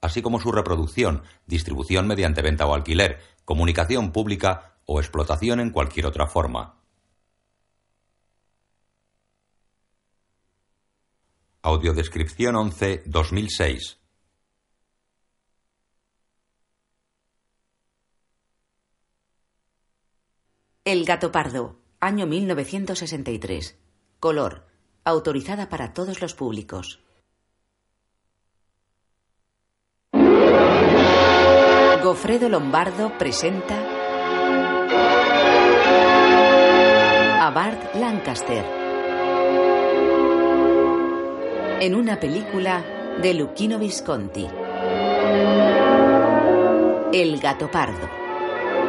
así como su reproducción, distribución mediante venta o alquiler, comunicación pública o explotación en cualquier otra forma. Audiodescripción 11 2006 El gato pardo, año 1963. Color, autorizada para todos los públicos. Gofredo Lombardo presenta a Bart Lancaster en una película de Luchino Visconti. El gato pardo.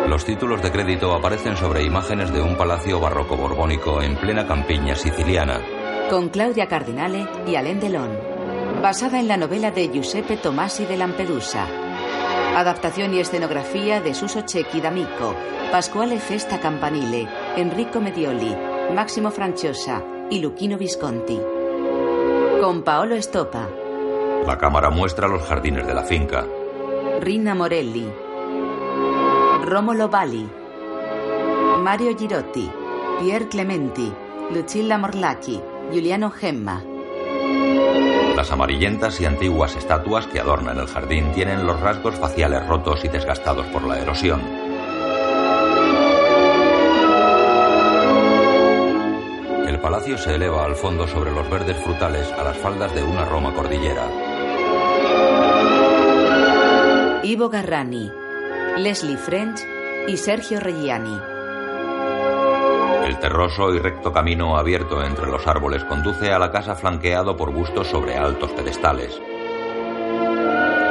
Los títulos de crédito aparecen sobre imágenes de un palacio barroco borbónico en plena campiña siciliana. Con Claudia Cardinale y Alain Delon. Basada en la novela de Giuseppe Tomasi de Lampedusa. Adaptación y escenografía de Suso Cecchi D'Amico, Pasquale Festa Campanile, Enrico Medioli, Máximo Franciosa y Luchino Visconti. Con Paolo Estopa, La cámara muestra los jardines de la finca. Rina Morelli, Romolo Bali, Mario Girotti, Pier Clementi, Lucilla Morlacchi, Giuliano Gemma. Las amarillentas y antiguas estatuas que adornan el jardín tienen los rasgos faciales rotos y desgastados por la erosión. El palacio se eleva al fondo sobre los verdes frutales a las faldas de una Roma cordillera. Ivo Garrani, Leslie French y Sergio Reggiani. El terroso y recto camino abierto entre los árboles conduce a la casa flanqueado por bustos sobre altos pedestales.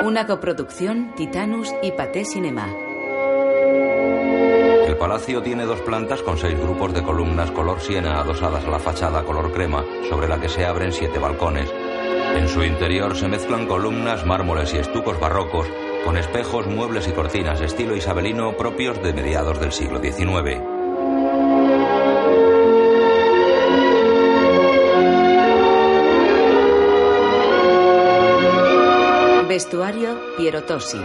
Una coproducción Titanus y Pathé Cinema. El palacio tiene dos plantas con seis grupos de columnas color siena adosadas a la fachada color crema, sobre la que se abren siete balcones. En su interior se mezclan columnas, mármoles y estucos barrocos, con espejos, muebles y cortinas estilo isabelino propios de mediados del siglo XIX. Vestuario Piero Tosi.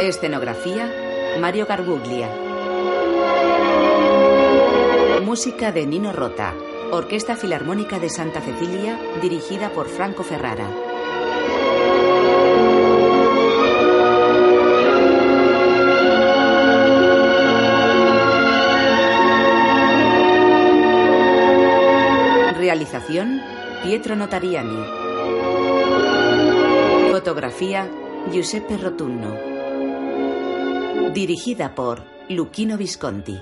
Escenografía Mario Garbuglia. Música de Nino Rota. Orquesta Filarmónica de Santa Cecilia, dirigida por Franco Ferrara. Realización Pietro Notariani. Fotografía Giuseppe Rotunno. Dirigida por Luchino Visconti.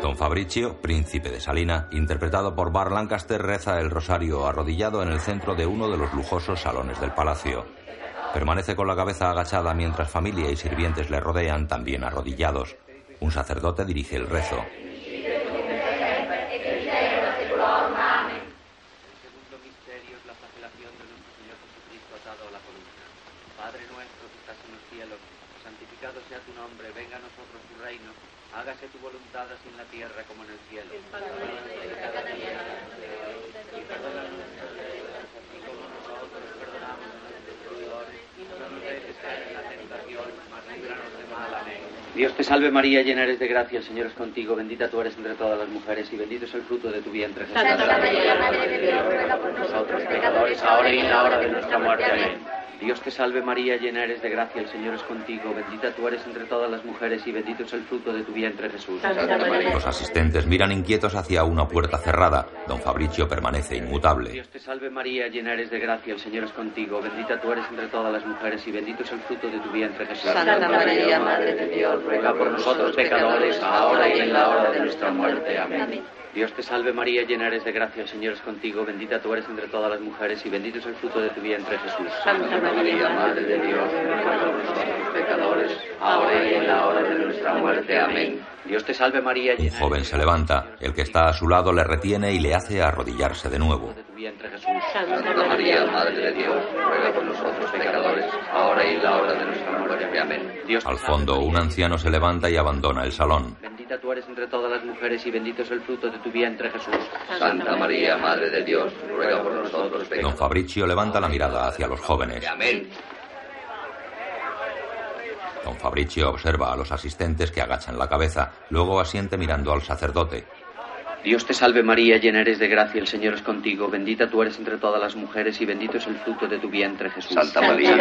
Don Fabricio, príncipe de Salina, interpretado por Bar Lancaster, reza el rosario arrodillado en el centro de uno de los lujosos salones del palacio. Permanece con la cabeza agachada mientras familia y sirvientes le rodean, también arrodillados. Un sacerdote dirige el rezo. segundo misterio es la flagelación de nuestro Señor Jesucristo atado a la columna. Padre nuestro que estás en los cielos, sea tu nombre, venga a nosotros tu reino, hágase tu voluntad así en la tierra como en el cielo cada día, y perdona nuestras deudas, así como nosotros perdonamos a nuestros deudores, y no nos dejes caer en la tentación, mas líbranos de mal. Amén. Dios te salve María, llena eres de gracia, el Señor es contigo, bendita tú eres entre todas las mujeres y bendito es el fruto de tu vientre Jesús. Santa María, Madre de Dios, ruega por nosotros pecadores, ahora y en la hora de nuestra muerte. Amén. Dios te salve María, llena eres de gracia, el Señor es contigo, bendita tú eres entre todas las mujeres y bendito es el fruto de tu vientre Jesús. Santa María. Los asistentes miran inquietos hacia una puerta cerrada. Don Fabricio permanece inmutable. Dios te salve María, llena eres de gracia, el Señor es contigo, bendita tú eres entre todas las mujeres y bendito es el fruto de tu vientre Jesús. Santa María, Madre de Dios, ruega por nosotros pecadores, ahora y en la hora de nuestra muerte. Amén. Dios te salve María, llena eres de gracia, el Señor es contigo, bendita tú eres entre todas las mujeres y bendito es el fruto de tu vientre Jesús. Santa María, Madre de Dios, ruega por nosotros pecadores, ahora y en la hora de nuestra muerte. Amén. Dios te salve María, Un llena joven eres se de levanta, el que está a su lado le retiene y le hace arrodillarse de nuevo. Tu vientre Jesús. Santa María, Madre de Dios, ruega por nosotros pecadores, ahora y en la hora de nuestra muerte. Amén. Dios Al fondo, María, un anciano se levanta y abandona el salón. Bendita tú eres entre todas las mujeres y bendito es el fruto de tu vientre Jesús. Santa María, Madre de Dios, ruega por nosotros Don pecadores. Fabricio levanta la mirada hacia los jóvenes. Amén. Don Fabricio observa a los asistentes que agachan la cabeza, luego asiente mirando al sacerdote. Dios te salve María, llena eres de gracia, el Señor es contigo, bendita tú eres entre todas las mujeres y bendito es el fruto de tu vientre Jesús. Santa María,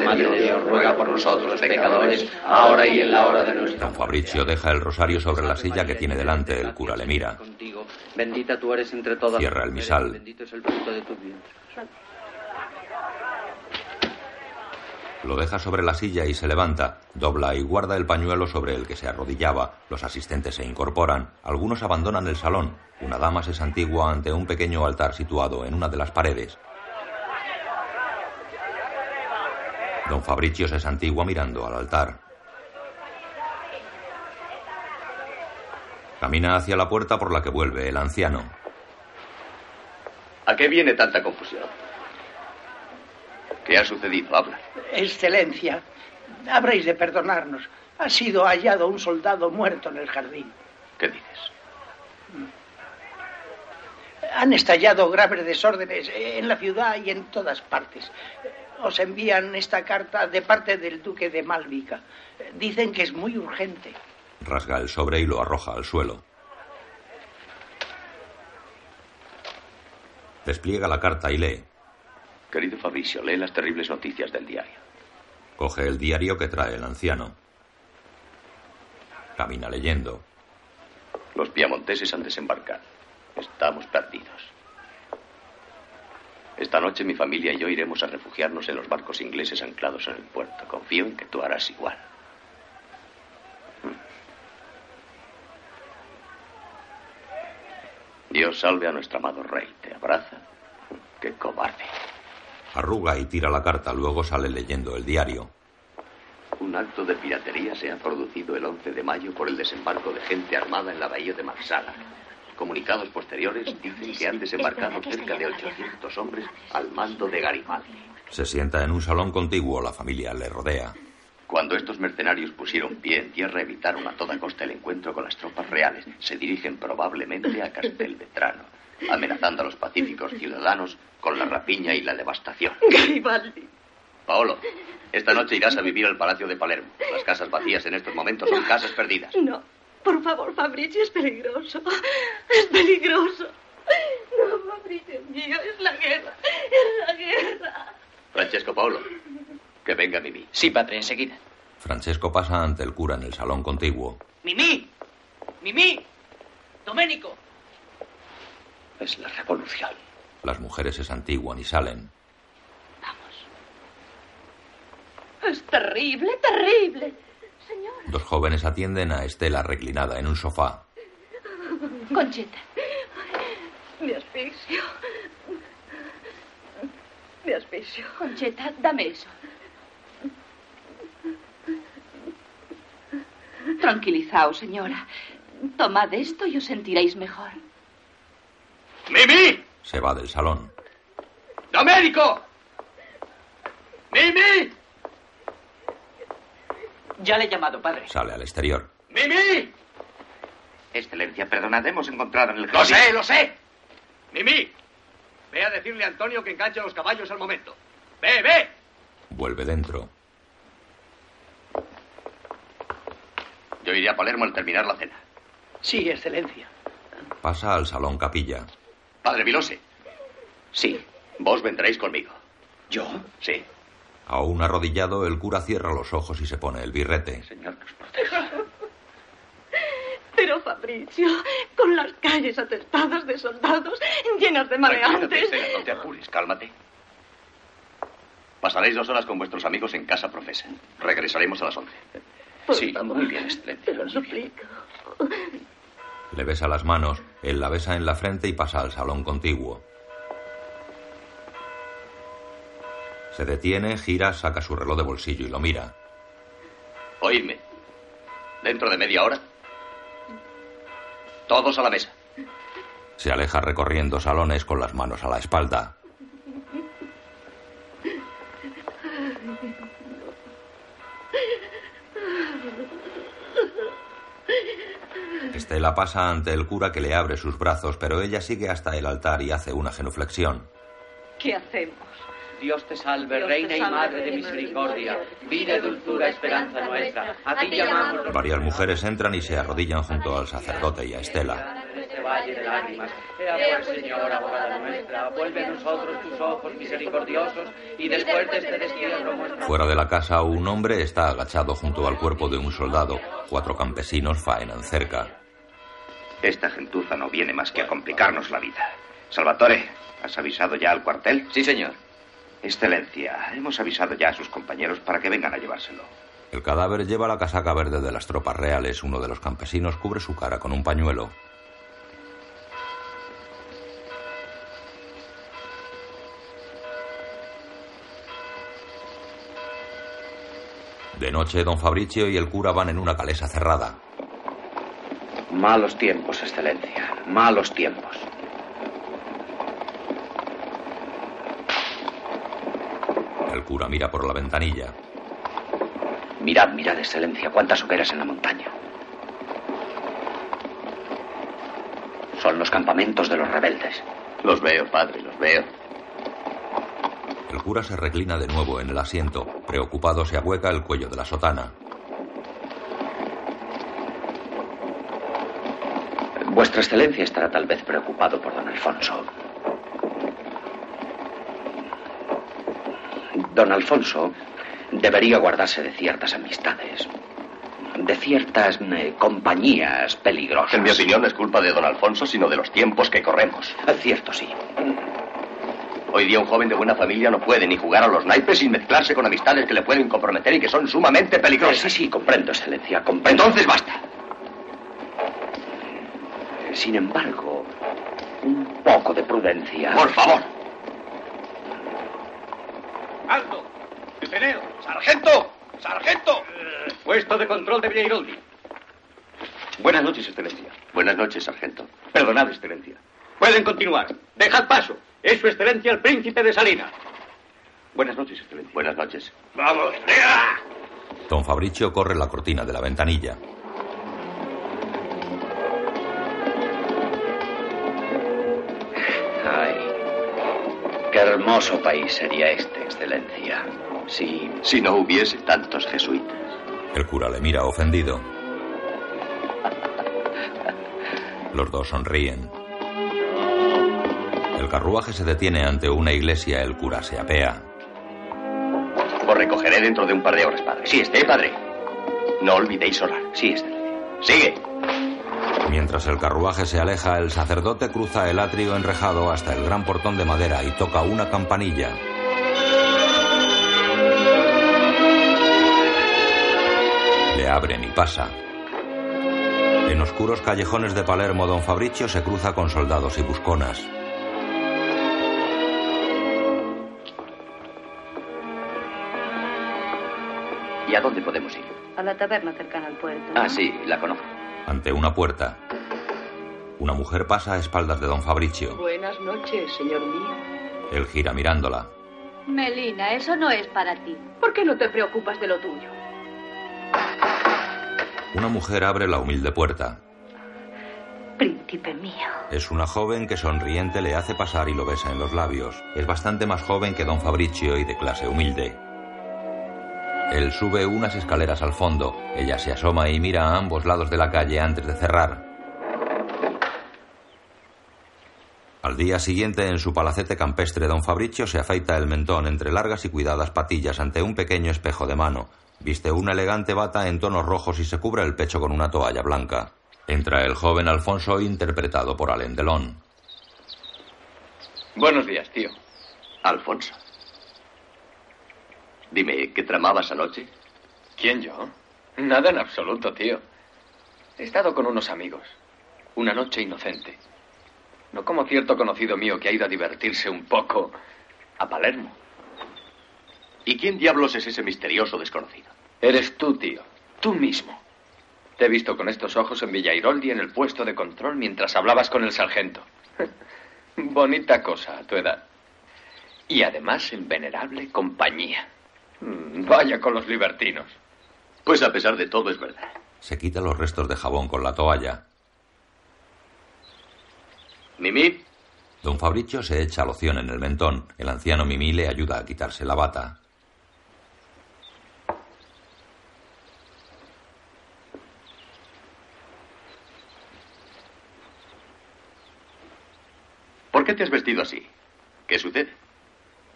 Madre de Dios, ruega por nosotros pecadores, ahora y en la hora de nuestra Don Fabricio deja el rosario sobre la silla que tiene delante, el cura le mira. Bendita tú eres entre todas Cierra las el mujeres, misal. y Bendito es el fruto de tu vientre. Lo deja sobre la silla y se levanta, dobla y guarda el pañuelo sobre el que se arrodillaba. Los asistentes se incorporan, algunos abandonan el salón. Una dama se santigua ante un pequeño altar situado en una de las paredes. Don Fabricio se santigua mirando al altar. Camina hacia la puerta por la que vuelve el anciano. ¿A qué viene tanta confusión? ¿Qué ha sucedido? Habla. Excelencia, habréis de perdonarnos. Ha sido hallado un soldado muerto en el jardín. ¿Qué dices? Han estallado graves desórdenes en la ciudad y en todas partes. Os envían esta carta de parte del duque de Malvica. Dicen que es muy urgente. Rasga el sobre y lo arroja al suelo. Despliega la carta y lee. Querido Fabricio, lee las terribles noticias del diario. Coge el diario que trae el anciano. Camina leyendo. Los piamonteses han desembarcado. Estamos perdidos. Esta noche mi familia y yo iremos a refugiarnos en los barcos ingleses anclados en el puerto. Confío en que tú harás igual. Dios salve a nuestro amado rey. Te abraza. Qué cobarde. Arruga y tira la carta, luego sale leyendo el diario. Un acto de piratería se ha producido el 11 de mayo por el desembarco de gente armada en la bahía de Marsala. Comunicados posteriores dicen que han desembarcado cerca de 800 hombres al mando de Garibaldi. Se sienta en un salón contiguo, la familia le rodea. Cuando estos mercenarios pusieron pie en tierra, evitaron a toda costa el encuentro con las tropas reales. Se dirigen probablemente a Castelvetrano, amenazando a los pacíficos ciudadanos con la rapiña y la devastación. Garibaldi. Paolo, esta noche irás a vivir al Palacio de Palermo. Las casas vacías en estos momentos son casas perdidas. No, por favor, Fabricio, es peligroso. Es peligroso. No, Fabricio mío, es la guerra. Es la guerra. Francesco Paolo, que venga Mimi. Sí, padre, enseguida. Francesco pasa ante el cura en el salón contiguo. ¡Mimi! ¡Mimi! ¡Doménico! Es la revolución. Las mujeres se santiguan y salen. Es terrible, terrible. Señor. Dos jóvenes atienden a Estela reclinada en un sofá. Conchita. Me asfixio. Me asfixio. Concheta, dame eso. Tranquilizaos, señora. Tomad esto y os sentiréis mejor. ¡Mimi! Se va del salón. ¡Doménico! ¡Mimi! Ya le he llamado, padre. Sale al exterior. ¡Mimi! Excelencia, perdonad, hemos encontrado en el ¡Lo jardín. sé, lo sé! ¡Mimi! Ve a decirle a Antonio que enganche a los caballos al momento. ¡Ve, ve! Vuelve dentro. Yo iré a Palermo al terminar la cena. Sí, excelencia. Pasa al salón capilla. Padre Vilose. Sí. Vos vendréis conmigo. ¿Yo? Sí. Aún arrodillado, el cura cierra los ojos y se pone el birrete. Señor, que os proteja. Pero, Fabricio, con las calles atestadas de soldados, llenas de maleantes. Estela, no te apures, cálmate. Pasaréis dos horas con vuestros amigos en casa profesa. Regresaremos a las once. Por sí, favor, muy bien, excelente. Te lo bien. Le besa las manos, él la besa en la frente y pasa al salón contiguo. Se detiene, gira, saca su reloj de bolsillo y lo mira. Oídme. Dentro de media hora. Todos a la mesa. Se aleja recorriendo salones con las manos a la espalda. Estela pasa ante el cura que le abre sus brazos, pero ella sigue hasta el altar y hace una genuflexión. ¿Qué hacemos? Dios te salve, Dios te Reina y Madre de misericordia, vida, dulzura, esperanza nuestra. A ti llamamos los Varias mujeres entran y se arrodillan junto al sacerdote y a Estela. este valle de lágrimas. Ea pues, Señor, abogada nuestra, vuelve a nosotros tus ojos misericordiosos y después de este destierro muestra Fuera de la casa, un hombre está agachado junto al cuerpo de un soldado. Cuatro campesinos faenan cerca. Esta gentuza no viene más que a complicarnos la vida. Salvatore, ¿has avisado ya al cuartel? Sí, señor. Excelencia, hemos avisado ya a sus compañeros para que vengan a llevárselo. El cadáver lleva la casaca verde de las tropas reales. Uno de los campesinos cubre su cara con un pañuelo. De noche, don Fabricio y el cura van en una calesa cerrada. Malos tiempos, Excelencia. Malos tiempos. El cura mira por la ventanilla. Mirad, mirad, Excelencia, cuántas hogueras en la montaña. Son los campamentos de los rebeldes. Los veo, padre, los veo. El cura se reclina de nuevo en el asiento. Preocupado, se ahueca el cuello de la sotana. Vuestra Excelencia estará tal vez preocupado por don Alfonso. Don Alfonso debería guardarse de ciertas amistades, de ciertas eh, compañías peligrosas. En mi opinión no es culpa de don Alfonso, sino de los tiempos que corremos. Es cierto, sí. Hoy día un joven de buena familia no puede ni jugar a los naipes sin mezclarse con amistades que le pueden comprometer y que son sumamente peligrosas. Sí, sí, comprendo, Excelencia, comprendo. Entonces basta. Sin embargo, un poco de prudencia. Por favor. ¡Alto! ¡Deteneo! ¡Sargento! ¡Sargento! Puesto de control de Villairoldi. Buenas noches, Excelencia. Buenas noches, sargento. Perdonad, Excelencia. Pueden continuar. Dejad paso. Es su Excelencia el Príncipe de Salina. Buenas noches, Excelencia. Buenas noches. ¡Vamos! Don Fabricio corre la cortina de la ventanilla. Hermoso país sería este, Excelencia. Sí, Si no hubiese tantos jesuitas. El cura le mira ofendido. Los dos sonríen. El carruaje se detiene ante una iglesia. El cura se apea. Os recogeré dentro de un par de horas, padre. Sí, esté, padre. No olvidéis orar. sí, Excelencia. Sigue. Mientras el carruaje se aleja, el sacerdote cruza el atrio enrejado hasta el gran portón de madera y toca una campanilla. Le abren y pasa. En oscuros callejones de Palermo, don Fabricio se cruza con soldados y busconas. ¿Y a dónde podemos ir? A la taberna cercana al puerto. Ah, sí, la conozco. Ante una puerta. Una mujer pasa a espaldas de don Fabricio. Buenas noches, señor mío. Él gira mirándola. Melina, eso no es para ti. ¿Por qué no te preocupas de lo tuyo? Una mujer abre la humilde puerta. Príncipe mío. Es una joven que sonriente le hace pasar y lo besa en los labios. Es bastante más joven que don Fabricio y de clase humilde. Él sube unas escaleras al fondo. Ella se asoma y mira a ambos lados de la calle antes de cerrar. Al día siguiente, en su palacete campestre, don Fabricio se afeita el mentón entre largas y cuidadas patillas ante un pequeño espejo de mano. Viste una elegante bata en tonos rojos y se cubre el pecho con una toalla blanca. Entra el joven Alfonso, interpretado por Alain Delon. Buenos días, tío. Alfonso. Dime, ¿qué tramabas anoche? ¿Quién yo? Nada en absoluto, tío. He estado con unos amigos. Una noche inocente. No como cierto conocido mío que ha ido a divertirse un poco a Palermo. ¿Y quién diablos es ese misterioso desconocido? Eres tú, tío. Tú mismo. Te he visto con estos ojos en Villairoldi en el puesto de control mientras hablabas con el sargento. Bonita cosa a tu edad. Y además en venerable compañía. Mm, Vaya con los libertinos. Pues a pesar de todo es verdad. Se quita los restos de jabón con la toalla. Mimi, Don Fabricio se echa loción en el mentón. El anciano Mimi le ayuda a quitarse la bata. ¿por qué te has vestido así? ¿Qué sucede?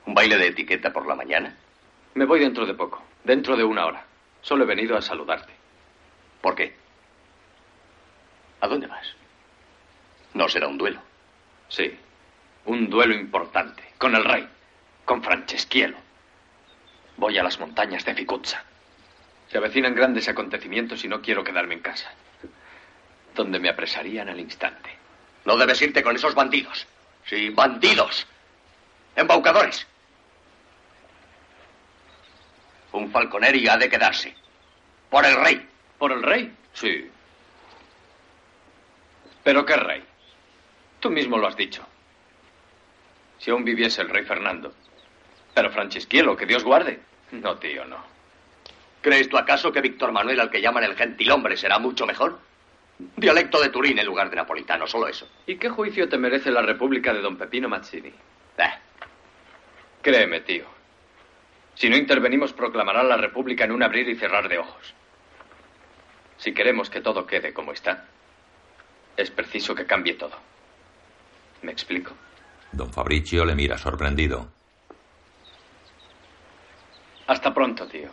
¿Un baile de etiqueta por la mañana? Me voy dentro de poco. Dentro de una hora. Solo he venido a saludarte. ¿Por qué? ¿A dónde vas? No será un duelo. Sí. Un duelo importante. Con el rey. Con Franceschielo. Voy a las montañas de Ficuzza. Se avecinan grandes acontecimientos y no quiero quedarme en casa. Donde me apresarían al instante. No debes irte con esos bandidos. Sí, bandidos. Embaucadores. Un falconeri ha de quedarse. Por el rey. ¿Por el rey? Sí. ¿Pero qué rey? Tú mismo lo has dicho. Si aún viviese el rey Fernando. Pero Franceschielo, que Dios guarde. No, tío, no. ¿Crees tú acaso que Víctor Manuel, al que llaman el gentilhombre, será mucho mejor? Dialecto de Turín en lugar de napolitano, solo eso. ¿Y qué juicio te merece la República de don Pepino Mazzini? Eh, Créeme, tío. Si no intervenimos, proclamarán la República en un abrir y cerrar de ojos. Si queremos que todo quede como está, es preciso que cambie todo. ¿Me explico? Don Fabricio le mira sorprendido. Hasta pronto, tío.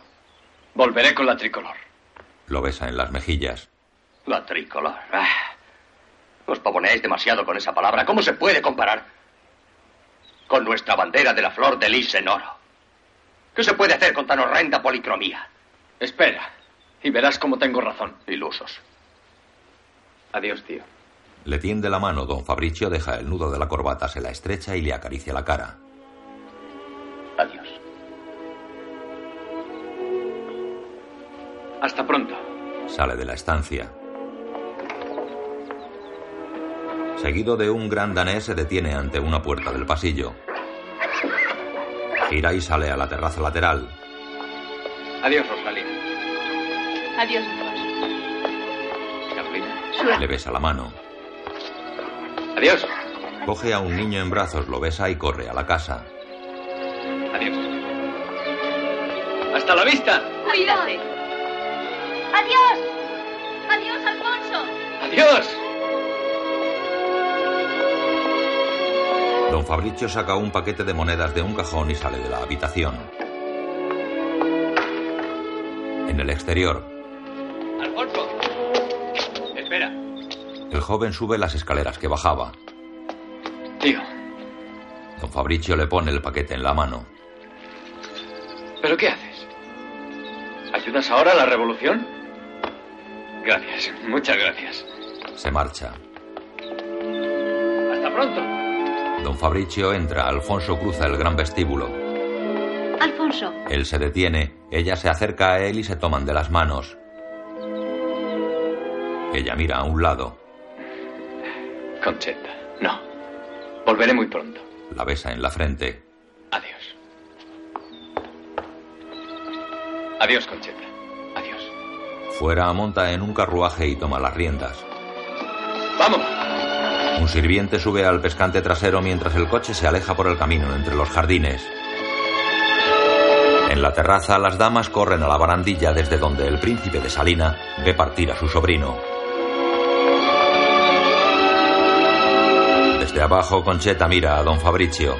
Volveré con la tricolor. Lo besa en las mejillas. La tricolor. Ah, os pavoneáis demasiado con esa palabra. ¿Cómo se puede comparar con nuestra bandera de la flor de lis en oro? ¿Qué se puede hacer con tan horrenda policromía? Espera, y verás cómo tengo razón. Ilusos. Adiós, tío. Le tiende la mano. Don Fabricio deja el nudo de la corbata, se la estrecha y le acaricia la cara. Adiós. Hasta pronto. Sale de la estancia. Seguido de un gran danés se detiene ante una puerta del pasillo. Gira y sale a la terraza lateral. Adiós, Rosalía. Adiós, Alfonso. Carlina. Le besa la mano. Adiós. Coge a un niño en brazos, lo besa y corre a la casa. Adiós. Hasta la vista. Cuídate. Adiós. Adiós, Alfonso. Adiós. Don Fabricio saca un paquete de monedas de un cajón y sale de la habitación. En el exterior, Alfonso. Espera. el joven sube las escaleras que bajaba. Tío, Don Fabricio le pone el paquete en la mano. ¿pero qué haces? ¿Ayudas ahora a la revolución? Gracias, muchas gracias. Se marcha. Hasta pronto. Don Fabricio entra, Alfonso cruza el gran vestíbulo. Alfonso. Él se detiene, ella se acerca a él y se toman de las manos. Ella mira a un lado, Concheta, no. Volveré muy pronto. la besa en la frente. Adiós. Adiós, Concheta. Adiós. Fuera monta en un carruaje y toma las riendas. ¡Vamos! Un sirviente sube al pescante trasero mientras el coche se aleja por el camino entre los jardines. En la terraza las damas corren a la barandilla desde donde el príncipe de Salina ve partir a su sobrino. Desde abajo Concheta mira a don Fabricio.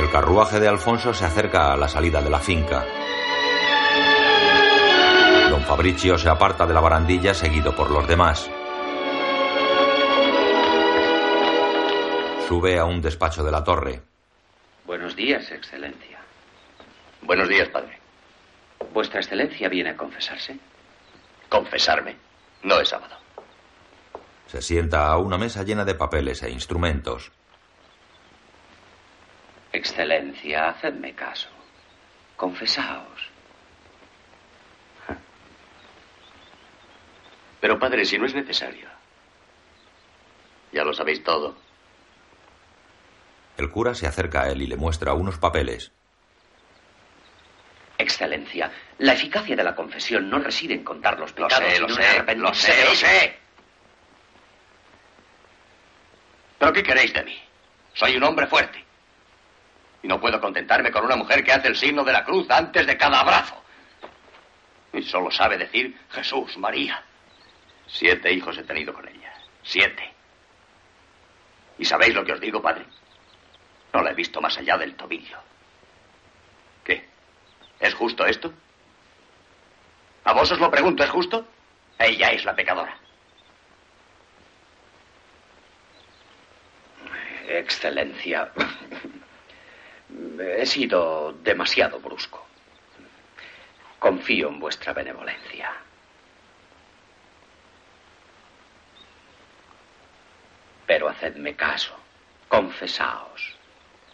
El carruaje de Alfonso se acerca a la salida de la finca. Fabricio se aparta de la barandilla seguido por los demás. Sube a un despacho de la torre. Buenos días, Excelencia. Buenos días, padre. ¿Vuestra Excelencia viene a confesarse? Confesarme. No es sábado. Se sienta a una mesa llena de papeles e instrumentos. Excelencia, hacedme caso. Confesaos. Pero padre, si no es necesario. Ya lo sabéis todo. El cura se acerca a él y le muestra unos papeles. Excelencia, la eficacia de la confesión no reside en contar los Lo pecados, sé, lo sino en sé, lo sé, lo sé. ¿Pero qué queréis de mí? Soy un hombre fuerte. Y no puedo contentarme con una mujer que hace el signo de la cruz antes de cada abrazo. Y solo sabe decir Jesús, María. Siete hijos he tenido con ella. Siete. ¿Y sabéis lo que os digo, padre? No la he visto más allá del tobillo. ¿Qué? ¿Es justo esto? A vos os lo pregunto, ¿es justo? Ella es la pecadora. Excelencia, he sido demasiado brusco. Confío en vuestra benevolencia. Pero hacedme caso. Confesaos.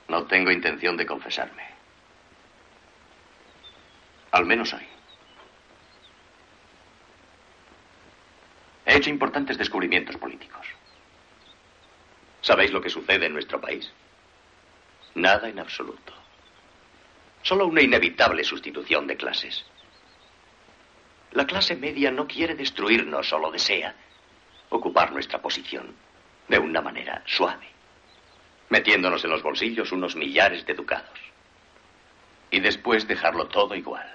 No tengo intención de confesarme. Al menos hoy. He hecho importantes descubrimientos políticos. ¿Sabéis lo que sucede en nuestro país? Nada en absoluto. Solo una inevitable sustitución de clases. La clase media no quiere destruirnos, solo desea ocupar nuestra posición de una manera suave, metiéndonos en los bolsillos unos millares de ducados. Y después dejarlo todo igual.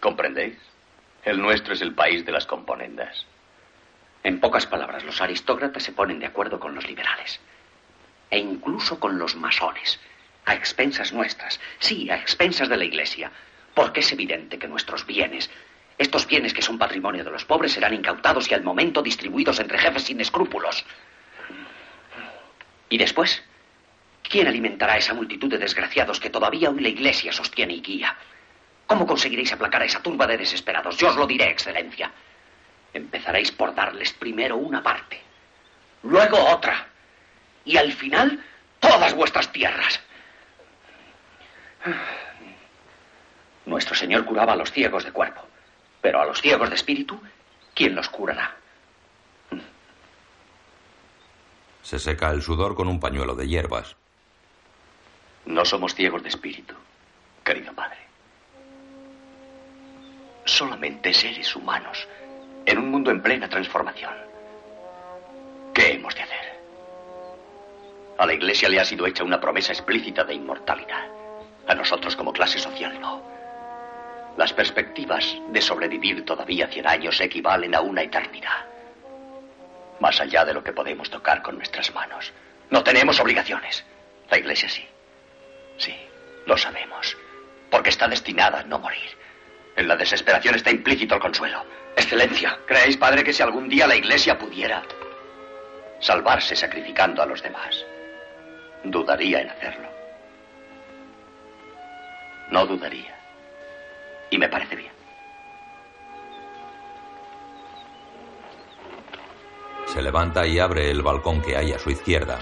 ¿Comprendéis? El nuestro es el país de las componendas. En pocas palabras, los aristócratas se ponen de acuerdo con los liberales. E incluso con los masones. A expensas nuestras. Sí, a expensas de la Iglesia. Porque es evidente que nuestros bienes, estos bienes que son patrimonio de los pobres, serán incautados y al momento distribuidos entre jefes sin escrúpulos. ¿Y después? ¿Quién alimentará a esa multitud de desgraciados que todavía hoy la Iglesia sostiene y guía? ¿Cómo conseguiréis aplacar a esa turba de desesperados? Yo os lo diré, Excelencia. Empezaréis por darles primero una parte, luego otra, y al final todas vuestras tierras. Nuestro Señor curaba a los ciegos de cuerpo, pero a los ciegos de espíritu, ¿quién los curará? Se seca el sudor con un pañuelo de hierbas. No somos ciegos de espíritu, querido padre. Solamente seres humanos en un mundo en plena transformación. ¿Qué hemos de hacer? A la Iglesia le ha sido hecha una promesa explícita de inmortalidad. A nosotros como clase social no. Las perspectivas de sobrevivir todavía 100 años equivalen a una eternidad. Más allá de lo que podemos tocar con nuestras manos. No tenemos obligaciones. La Iglesia sí. Sí, lo sabemos. Porque está destinada a no morir. En la desesperación está implícito el consuelo. Excelencia, ¿creéis, padre, que si algún día la Iglesia pudiera salvarse sacrificando a los demás, dudaría en hacerlo? No dudaría. Y me parece bien. Se levanta y abre el balcón que hay a su izquierda.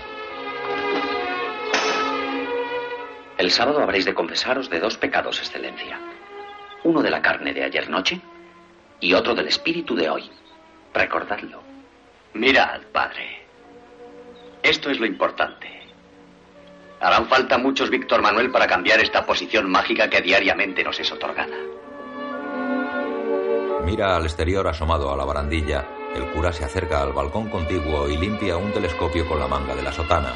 El sábado habréis de confesaros de dos pecados, Excelencia. Uno de la carne de ayer noche y otro del espíritu de hoy. Recordadlo. Mirad, padre. Esto es lo importante. Harán falta muchos Víctor Manuel para cambiar esta posición mágica que diariamente nos es otorgada. Mira al exterior asomado a la barandilla. El cura se acerca al balcón contiguo y limpia un telescopio con la manga de la sotana.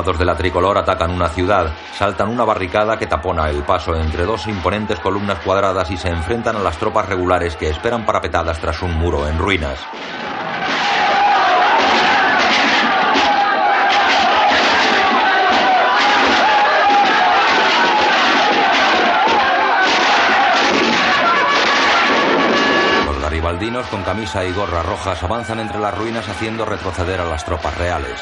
Soldados de la tricolor atacan una ciudad, saltan una barricada que tapona el paso entre dos imponentes columnas cuadradas y se enfrentan a las tropas regulares que esperan parapetadas tras un muro en ruinas. Los con camisa y gorra rojas avanzan entre las ruinas haciendo retroceder a las tropas reales.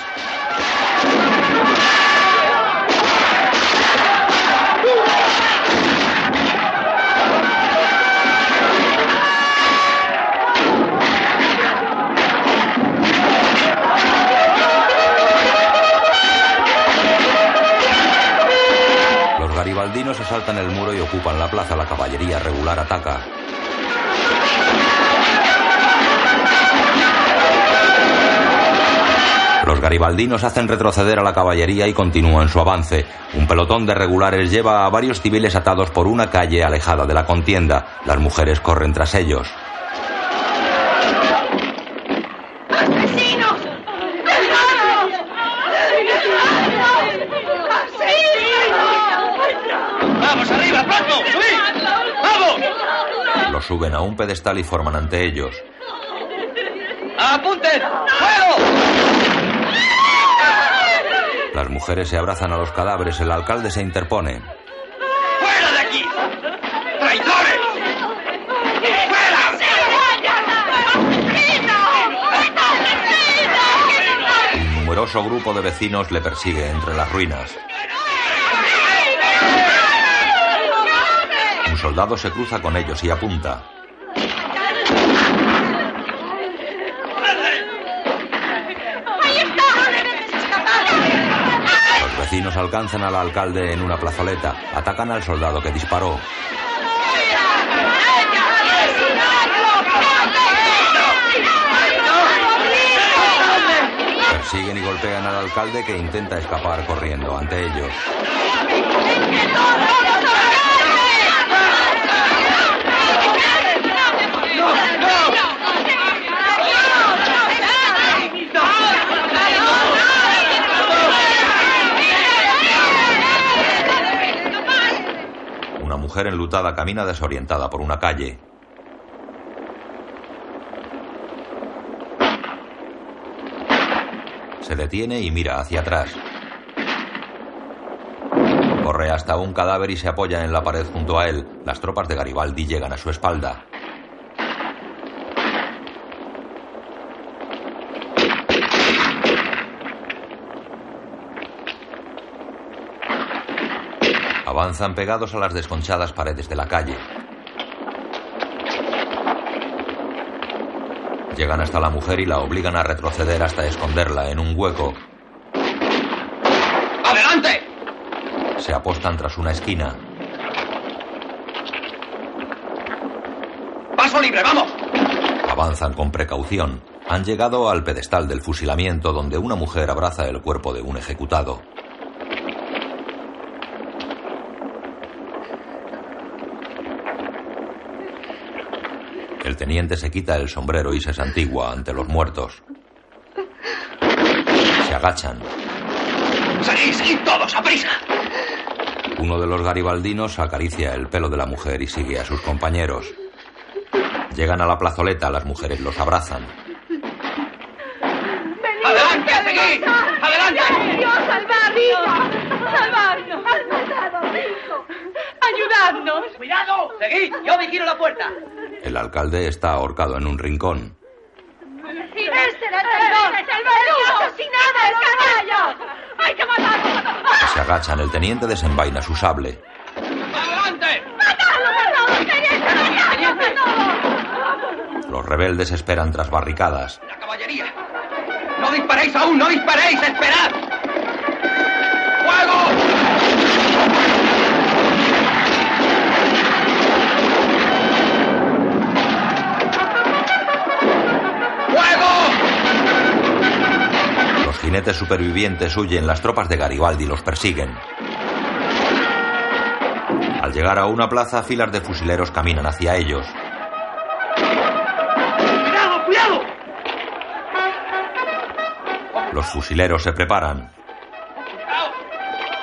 Los garibaldinos asaltan el muro y ocupan la plaza. La caballería regular ataca. Los garibaldinos hacen retroceder a la caballería y continúan su avance. Un pelotón de regulares lleva a varios civiles atados por una calle alejada de la contienda. Las mujeres corren tras ellos. ¡Asesinos! ¡Vamos, arriba, pronto! ¡Subid! ¡Vamos! Los suben a un pedestal y forman ante ellos. ¡Apunten! ¡Fuego! Las mujeres se abrazan a los cadáveres. El alcalde se interpone. ¡Fuera de aquí! ¡Traidores! Un numeroso grupo de vecinos le persigue entre las ruinas. Un soldado se cruza con ellos y apunta. Vecinos alcanzan al alcalde en una plazoleta. Atacan al soldado que disparó. Persiguen y golpean al alcalde que intenta escapar corriendo ante ellos. Mujer enlutada camina desorientada por una calle. Se detiene y mira hacia atrás. Corre hasta un cadáver y se apoya en la pared junto a él. Las tropas de Garibaldi llegan a su espalda. Avanzan pegados a las desconchadas paredes de la calle. Llegan hasta la mujer y la obligan a retroceder hasta esconderla en un hueco. ¡Adelante! Se apostan tras una esquina. ¡Paso libre, vamos! Avanzan con precaución. Han llegado al pedestal del fusilamiento donde una mujer abraza el cuerpo de un ejecutado. Teniente se quita el sombrero y se santigua ante los muertos. Se agachan. ¡Seguid, seguid todos, a prisa! Uno de los garibaldinos acaricia el pelo de la mujer y sigue a sus compañeros. Llegan a la plazoleta, las mujeres los abrazan. ¡Adelante, seguid! ¡Adelante! ¡Dios, salvarnos! ¡Salvarnos! ¡Has matado a hijo! ¡Ayudadnos! ¡Cuidado! ¡Seguid! ¡Yo vigilo la puerta! El alcalde está ahorcado en un rincón. ¡Este era el! ¡El! ¡Hay que matarlo! Se agachan, el teniente desenvaina su sable. ¡Adelante! Los rebeldes esperan tras barricadas. ¡La caballería! ¡No disparéis aún! ¡No disparéis! ¡Esperad! ¡Fuego! Jinetes supervivientes huyen, las tropas de Garibaldi los persiguen. Al llegar a una plaza, filas de fusileros caminan hacia ellos. ¡Cuidado, cuidado! Los fusileros se preparan.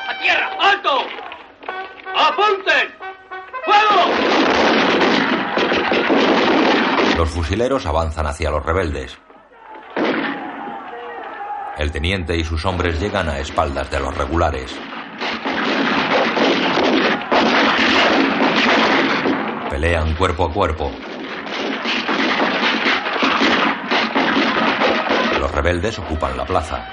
¡A tierra! ¡Alto! ¡Apunten! ¡Fuego! Los fusileros avanzan hacia los rebeldes. El teniente y sus hombres llegan a espaldas de los regulares. Pelean cuerpo a cuerpo. Los rebeldes ocupan la plaza.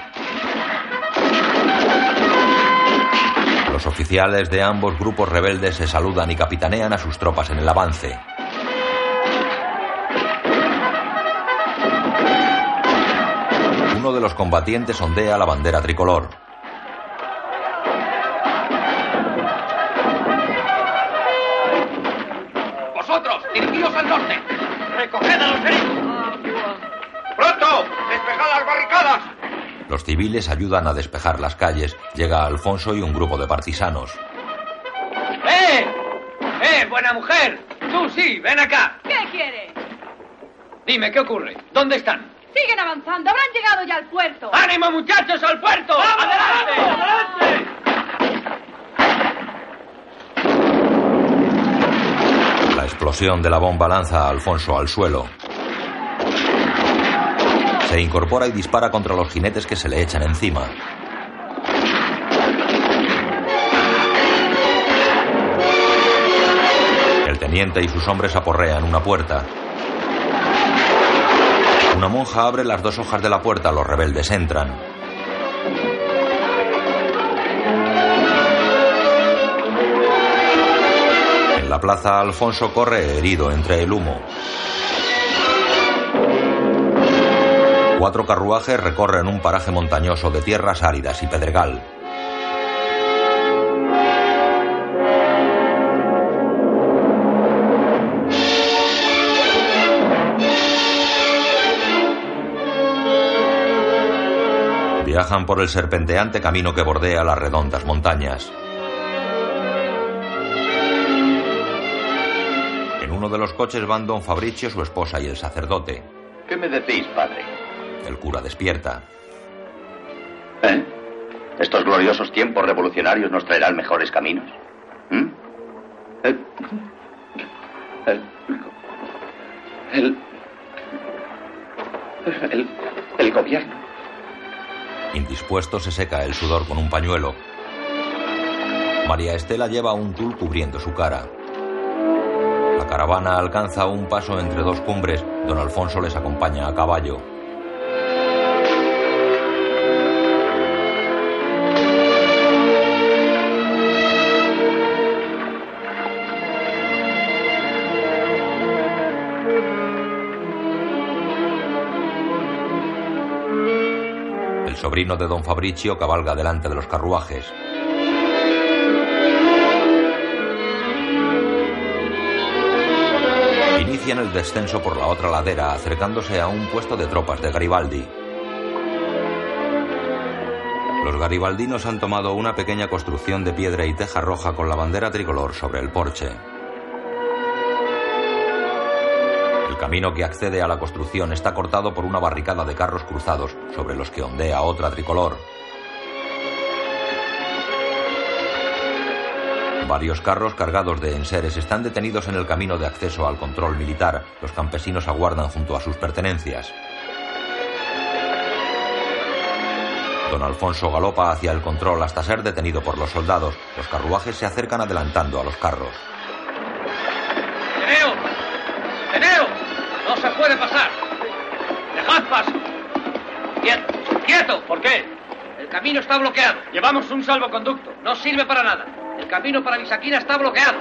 Los oficiales de ambos grupos rebeldes se saludan y capitanean a sus tropas en el avance. Uno de los combatientes ondea la bandera tricolor. Vosotros, dirigidos al norte. Recoged a los heridos. ¡Pronto! ¡Despejad las barricadas! Los civiles ayudan a despejar las calles. Llega Alfonso y un grupo de partisanos. ¡Eh! ¡Eh, buena mujer! Tú sí, ven acá. ¿Qué quiere? Dime, ¿qué ocurre? ¿Dónde están? Avanzando. Habrán llegado ya al puerto. ¡Ánimo, muchachos, al puerto! ¡Adelante! ¡Adelante! La explosión de la bomba lanza a Alfonso al suelo. Se incorpora y dispara contra los jinetes que se le echan encima. El teniente y sus hombres aporrean una puerta. Una monja abre las dos hojas de la puerta, los rebeldes entran. En la plaza Alfonso corre herido entre el humo. Cuatro carruajes recorren un paraje montañoso de tierras áridas y pedregal. Viajan por el serpenteante camino que bordea las redondas montañas. En uno de los coches van don Fabricio, su esposa y el sacerdote. ¿Qué me decís, padre? El cura despierta. ¿Eh? ¿Estos gloriosos tiempos revolucionarios nos traerán mejores caminos? ¿Mm? El, el, el, el, el gobierno. Indispuesto se seca el sudor con un pañuelo. María Estela lleva un tul cubriendo su cara. La caravana alcanza un paso entre dos cumbres. Don Alfonso les acompaña a caballo. Sobrino de don Fabricio cabalga delante de los carruajes. Inician el descenso por la otra ladera, acercándose a un puesto de tropas de Garibaldi. Los garibaldinos han tomado una pequeña construcción de piedra y teja roja con la bandera tricolor sobre el porche. Camino que accede a la construcción está cortado por una barricada de carros cruzados, sobre los que ondea otra tricolor. Varios carros cargados de enseres están detenidos en el camino de acceso al control militar. Los campesinos aguardan junto a sus pertenencias. Don Alfonso galopa hacia el control hasta ser detenido por los soldados. Los carruajes se acercan adelantando a los carros. Puede pasar! ¡Dejad paso! ¡Quieto! ¡Quieto! ¿Por qué? El camino está bloqueado. Llevamos un salvoconducto. No sirve para nada. El camino para Misaquina está bloqueado.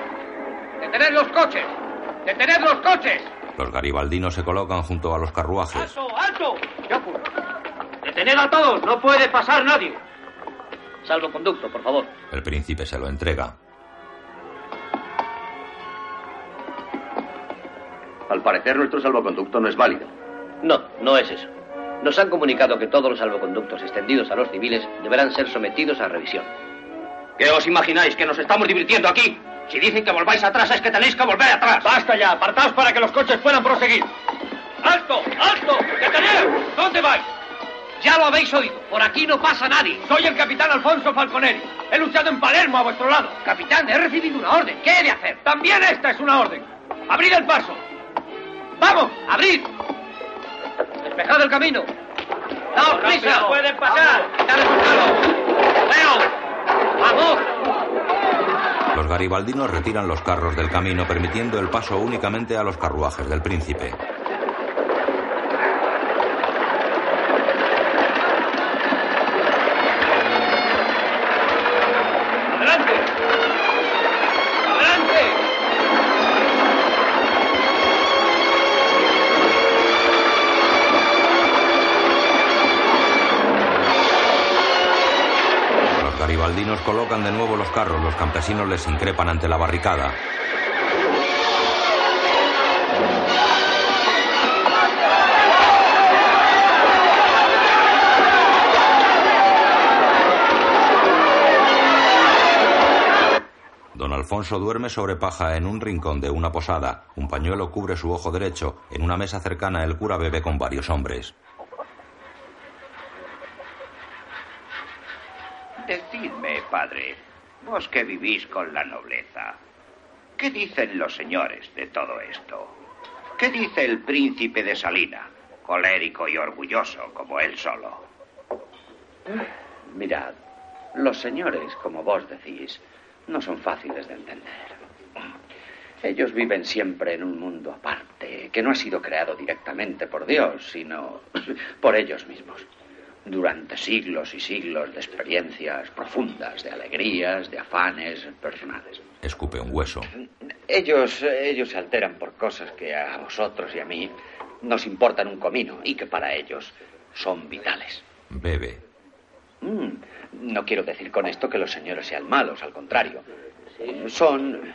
¡Detened los coches! ¡Detened los coches! Los garibaldinos se colocan junto a los carruajes. ¡Alto! ¡Alto! ¿Qué ocurre? ¡Detened a todos! ¡No puede pasar nadie! Salvoconducto, por favor. El príncipe se lo entrega. Al parecer nuestro salvoconducto no es válido. No, no es eso. Nos han comunicado que todos los salvoconductos extendidos a los civiles deberán ser sometidos a revisión. ¿Qué os imagináis? ¿Que nos estamos divirtiendo aquí? Si dicen que volváis atrás es que tenéis que volver atrás. ¡Basta ya! ¡Apartaos para que los coches puedan proseguir! ¡Alto! ¡Alto! ¡Detened! ¿Dónde vais? Ya lo habéis oído. Por aquí no pasa nadie. Soy el capitán Alfonso Falconeri. He luchado en Palermo a vuestro lado. Capitán, he recibido una orden. ¿Qué he de hacer? También esta es una orden. Abrid el paso. ¡Vamos! ¡Abrid! Despejad el camino. ¡Daos prisa! pueden pasar! ¡Quitad el ¡Leo! ¡Vamos! Los garibaldinos retiran los carros del camino, permitiendo el paso únicamente a los carruajes del príncipe. Vecinos colocan de nuevo los carros. Los campesinos les increpan ante la barricada. Don Alfonso duerme sobre paja en un rincón de una posada. Un pañuelo cubre su ojo derecho. En una mesa cercana el cura bebe con varios hombres. Decidme, padre, vos que vivís con la nobleza, ¿qué dicen los señores de todo esto? ¿Qué dice el príncipe de Salina, colérico y orgulloso como él solo? Mirad, los señores, como vos decís, no son fáciles de entender. Ellos viven siempre en un mundo aparte, que no ha sido creado directamente por Dios, sino por ellos mismos. Durante siglos y siglos de experiencias profundas, de alegrías, de afanes personales. Escupe un hueso. Ellos, ellos se alteran por cosas que a vosotros y a mí nos importan un comino y que para ellos son vitales. Bebe. Mm, no quiero decir con esto que los señores sean malos, al contrario. Son.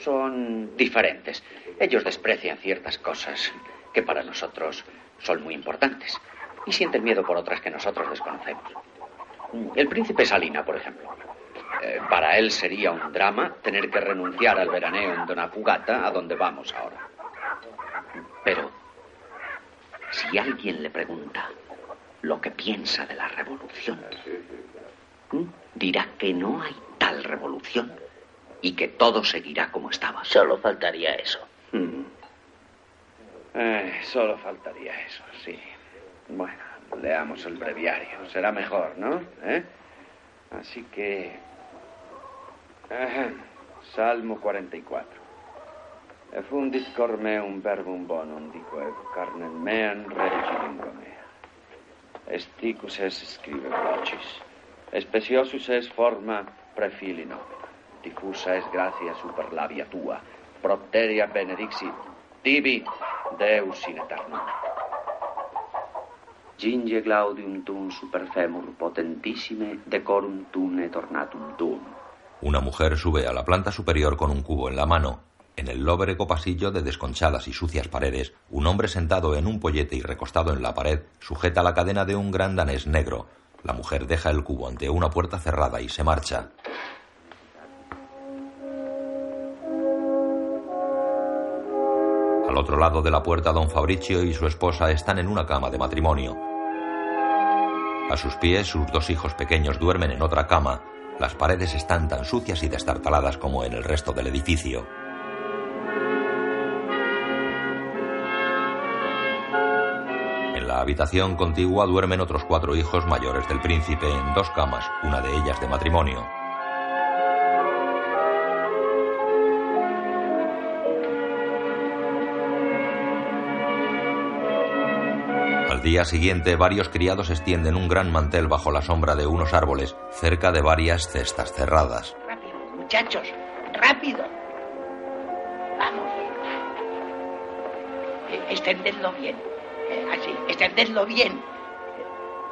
son diferentes. Ellos desprecian ciertas cosas que para nosotros son muy importantes y sienten miedo por otras que nosotros desconocemos. El príncipe Salina, por ejemplo. Eh, para él sería un drama tener que renunciar al veraneo en Donapugata, a donde vamos ahora. Pero, si alguien le pregunta lo que piensa de la revolución, dirá que no hay tal revolución y que todo seguirá como estaba. Solo faltaría eso. Mm. Eh, solo faltaría eso, sí. Bueno, leamos el breviario. Será mejor, ¿no? ¿Eh? Así que... Ajá. Salmo 44. Efundit cor meum verbum bonum dico ego carnem meam regilingua mea. Esticus es scribe vocis. Speciosus es forma prefili nomina. Diffusa es gratia super labia tua. Propteria benedixit. Tibi Deus in eternum. Ginge glaudium tum super femur potentissime decorum tum et ornatum tum. Una mujer sube a la planta superior con un cubo en la mano. En el lóbrego pasillo de desconchadas y sucias paredes, un hombre sentado en un pollete y recostado en la pared sujeta la cadena de un gran danés negro. La mujer deja el cubo ante una puerta cerrada y se marcha. Al otro lado de la puerta, don Fabricio y su esposa están en una cama de matrimonio. A sus pies, sus dos hijos pequeños duermen en otra cama. Las paredes están tan sucias y destartaladas como en el resto del edificio. En la habitación contigua duermen otros cuatro hijos mayores del príncipe en dos camas, una de ellas de matrimonio. Al día siguiente, varios criados extienden un gran mantel bajo la sombra de unos árboles, cerca de varias cestas cerradas. Muchachos, rápido. Vamos. Eh, Extendedlo bien. Eh, Así, extendedlo bien.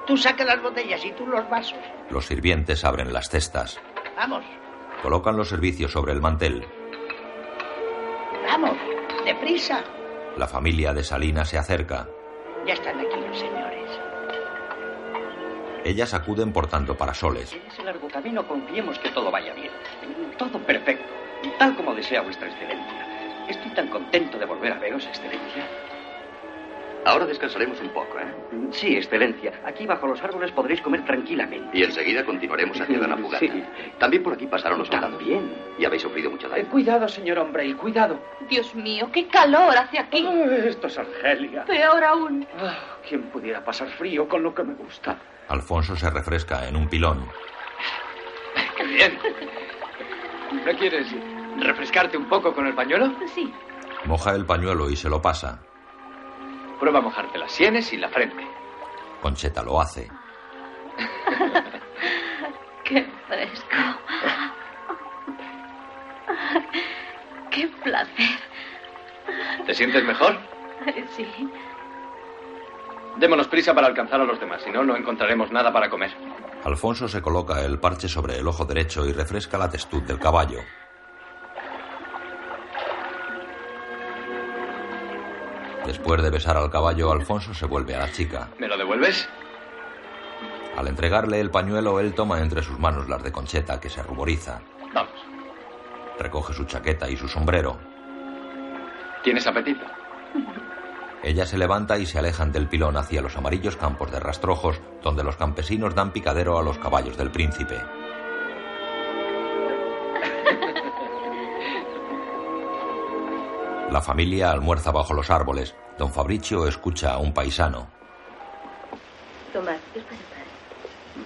Tú saca las botellas y tú los vasos. Los sirvientes abren las cestas. Vamos, Colocan los servicios sobre el mantel. vamos, deprisa. La familia de Salina se acerca. Ya están aquí los señores. Ellas acuden portando parasoles. En ese largo camino confiemos que todo vaya bien. Todo perfecto. Tal como desea vuestra excelencia. Estoy tan contento de volver a veros, excelencia. Ahora descansaremos un poco, ¿eh? Sí, excelencia. Aquí bajo los árboles podréis comer tranquilamente. Y enseguida continuaremos hacia Danapugata. Sí. También por aquí pasaron los soldados. También. ¿Y habéis sufrido mucho daño? cuidado, señor hombre, y cuidado. Dios mío, qué calor hace aquí. Esto es Argelia. Peor aún. Ah, ¿Quién pudiera pasar frío con lo que me gusta? Alfonso se refresca en un pilón. ¡Qué bien! ¿No quieres refrescarte un poco con el pañuelo? Sí. Moja el pañuelo y se lo pasa. Prueba a mojarte las sienes y la frente. Concheta lo hace. Qué fresco. Qué placer. ¿Te sientes mejor? Sí. Démonos prisa para alcanzar a los demás, si no, no encontraremos nada para comer. Alfonso se coloca el parche sobre el ojo derecho y refresca la testud del caballo. Después de besar al caballo, Alfonso se vuelve a la chica. ¿Me lo devuelves? Al entregarle el pañuelo, él toma entre sus manos las de Concheta, que se ruboriza. Vamos. Recoge su chaqueta y su sombrero. ¿Tienes apetito? Ella se levanta y se alejan del pilón hacia los amarillos campos de rastrojos, donde los campesinos dan picadero a los caballos del príncipe. La familia almuerza bajo los árboles. Don Fabricio escucha a un paisano. Tomás,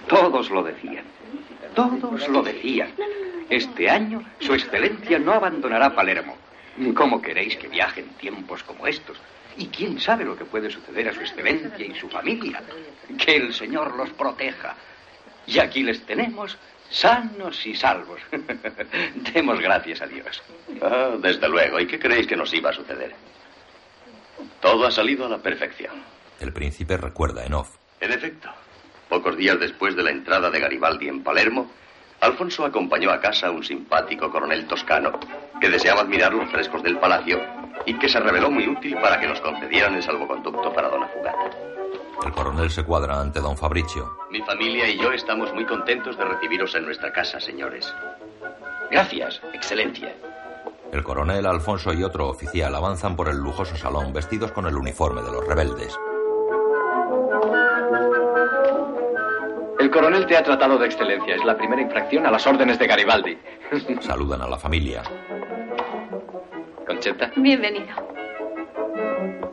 Todos lo decían. Todos lo decían. Este año su excelencia no abandonará Palermo. ¿Cómo queréis que viaje en tiempos como estos? Y quién sabe lo que puede suceder a su excelencia y su familia. Que el Señor los proteja. Y aquí les tenemos sanos y salvos. Demos gracias a Dios. Ah, desde luego. ¿Y qué creéis que nos iba a suceder? Todo ha salido a la perfección. El príncipe recuerda en off. En efecto, pocos días después de la entrada de Garibaldi en Palermo, Alfonso acompañó a casa a un simpático coronel toscano que deseaba admirar los frescos del palacio y que se reveló muy útil para que nos concedieran el salvoconducto para Dona Fugata. El coronel se cuadra ante don Fabricio. Mi familia y yo estamos muy contentos de recibiros en nuestra casa, señores. Gracias, excelencia. El coronel Alfonso y otro oficial avanzan por el lujoso salón vestidos con el uniforme de los rebeldes. El coronel te ha tratado de excelencia. Es la primera infracción a las órdenes de Garibaldi. Saludan a la familia. Concheta. Bienvenido.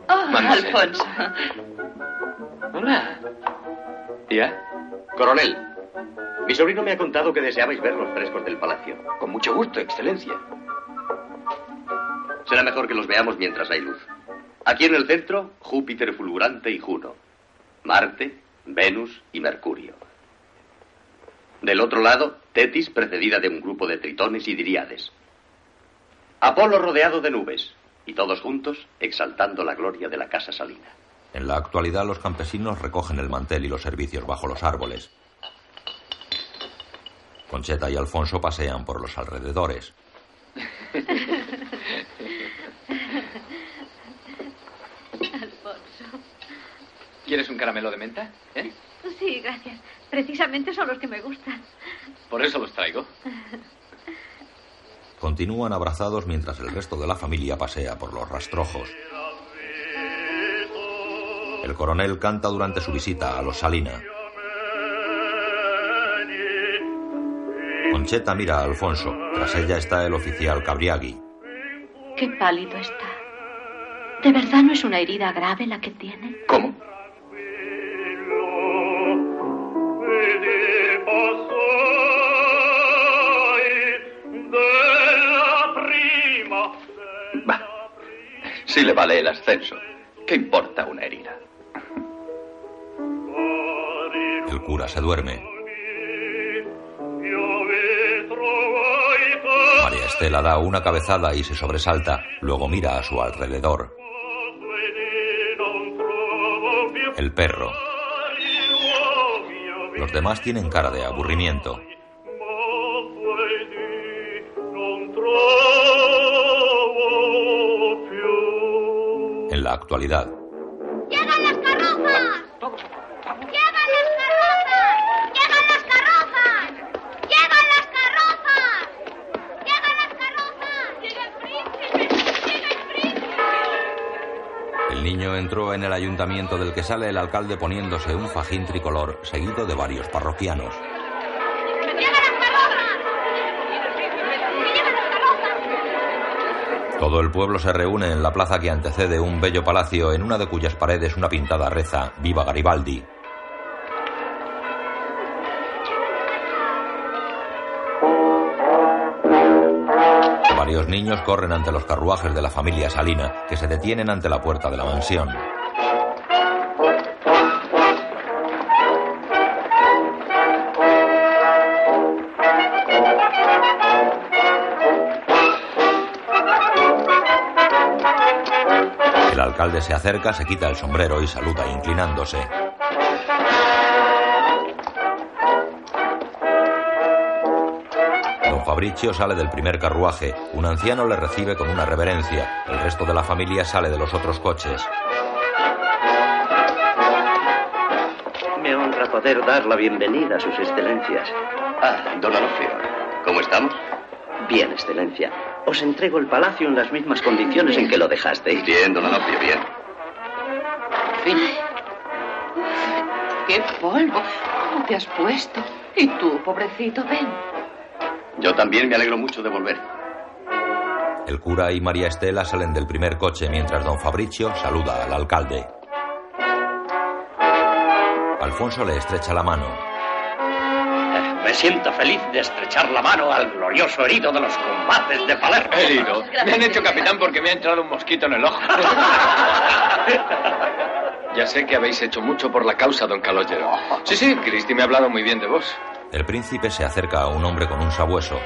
Oh. Alfonso. Hola. ¿Tía? Coronel, mi sobrino me ha contado que deseabais ver los frescos del palacio. Con mucho gusto, excelencia. Será mejor que los veamos mientras hay luz. Aquí en el centro, Júpiter fulgurante y Juno. Marte, Venus y Mercurio. Del otro lado, Tetis precedida de un grupo de tritones y diriades. Apolo rodeado de nubes. Y todos juntos exaltando la gloria de la casa salina. En la actualidad los campesinos recogen el mantel y los servicios bajo los árboles. Concheta y Alfonso pasean por los alrededores. Alfonso. ¿Quieres un caramelo de menta? ¿Eh? Sí, gracias. Precisamente son los que me gustan. Por eso los traigo. Continúan abrazados mientras el resto de la familia pasea por los rastrojos. El coronel canta durante su visita a los Salina. Concheta mira a Alfonso. Tras ella está el oficial Cabriagui. Qué pálido está. ¿De verdad no es una herida grave la que tiene? ¿Cómo? Bah, si le vale el ascenso, ¿qué importa una herida? El cura se duerme. María Estela da una cabezada y se sobresalta. Luego mira a su alrededor. El perro. Los demás tienen cara de aburrimiento. En la actualidad, ¡Llegan las carrozas! ¡Llegan entró en el ayuntamiento del que sale el alcalde poniéndose un fajín tricolor seguido de varios parroquianos. Todo el pueblo se reúne en la plaza que antecede un bello palacio en una de cuyas paredes una pintada reza Viva Garibaldi. Varios niños corren ante los carruajes de la familia Salina, que se detienen ante la puerta de la mansión. alcalde se acerca, se quita el sombrero y saluda inclinándose. Fabricio sale del primer carruaje. Un anciano le recibe con una reverencia. El resto de la familia sale de los otros coches. Me honra poder dar la bienvenida a sus excelencias. Ah, don Alofio. ¿Cómo estamos? Bien, excelencia. Os entrego el palacio en las mismas condiciones en que lo dejasteis. Bien, don Alofio, bien. ¡Qué polvo! ¿Cómo te has puesto? Y tú, pobrecito, ven. Yo también me alegro mucho de volver. El cura y María Estela salen del primer coche mientras don Fabricio saluda al alcalde. Alfonso le estrecha la mano. Me siento feliz de estrechar la mano al glorioso herido de los combates de Palermo. Herido. Me han hecho capitán porque me ha entrado un mosquito en el ojo. ya sé que habéis hecho mucho por la causa, don Calogero. Sí, sí, Cristi me ha hablado muy bien de vos. El príncipe se acerca a un hombre con un sabueso.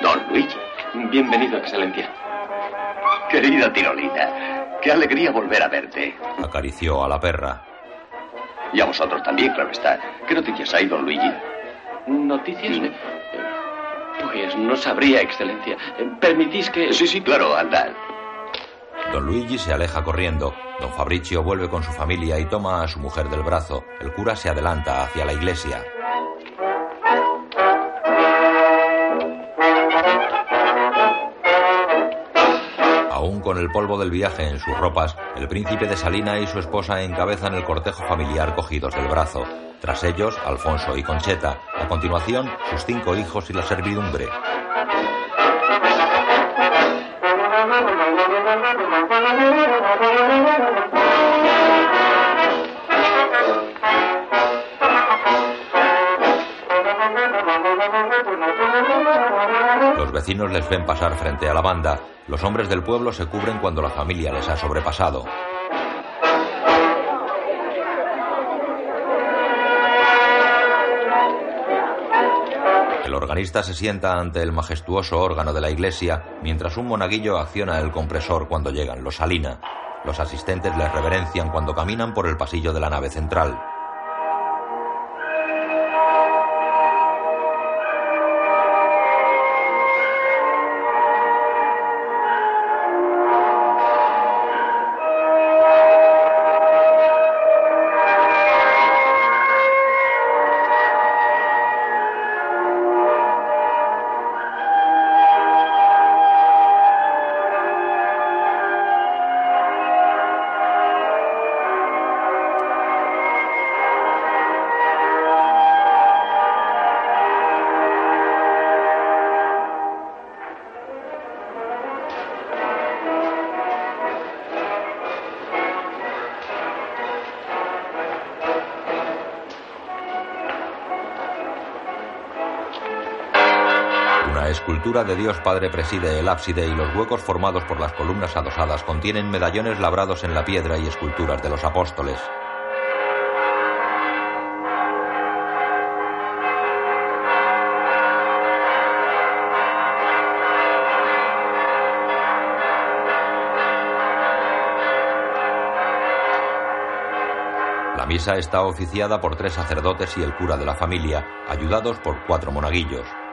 Don Luigi. Bienvenido, excelencia. Querida Tirolina, qué alegría volver a verte. Acarició a la perra. Y a vosotros también, claro está. ¿Qué noticias hay, don Luigi? ¿Noticias? Pues no sabría, excelencia. ¿Permitís que...? Sí, sí, claro, andad. Don Luigi se aleja corriendo. Don Fabricio vuelve con su familia y toma a su mujer del brazo. El cura se adelanta hacia la iglesia. Aún con el polvo del viaje en sus ropas, el príncipe de Salina y su esposa encabezan el cortejo familiar cogidos del brazo. Tras ellos, Alfonso y Concheta. A continuación, sus cinco hijos y la servidumbre. vecinos les ven pasar frente a la banda. Los hombres del pueblo se cubren cuando la familia les ha sobrepasado. El organista se sienta ante el majestuoso órgano de la iglesia mientras un monaguillo acciona el compresor cuando llegan los Salina. Los asistentes les reverencian cuando caminan por el pasillo de la nave central. Escultura de Dios Padre preside el ábside y los huecos formados por las columnas adosadas contienen medallones labrados en la piedra y esculturas de los apóstoles. La misa está oficiada por tres sacerdotes y el cura de la familia, ayudados por cuatro monaguillos.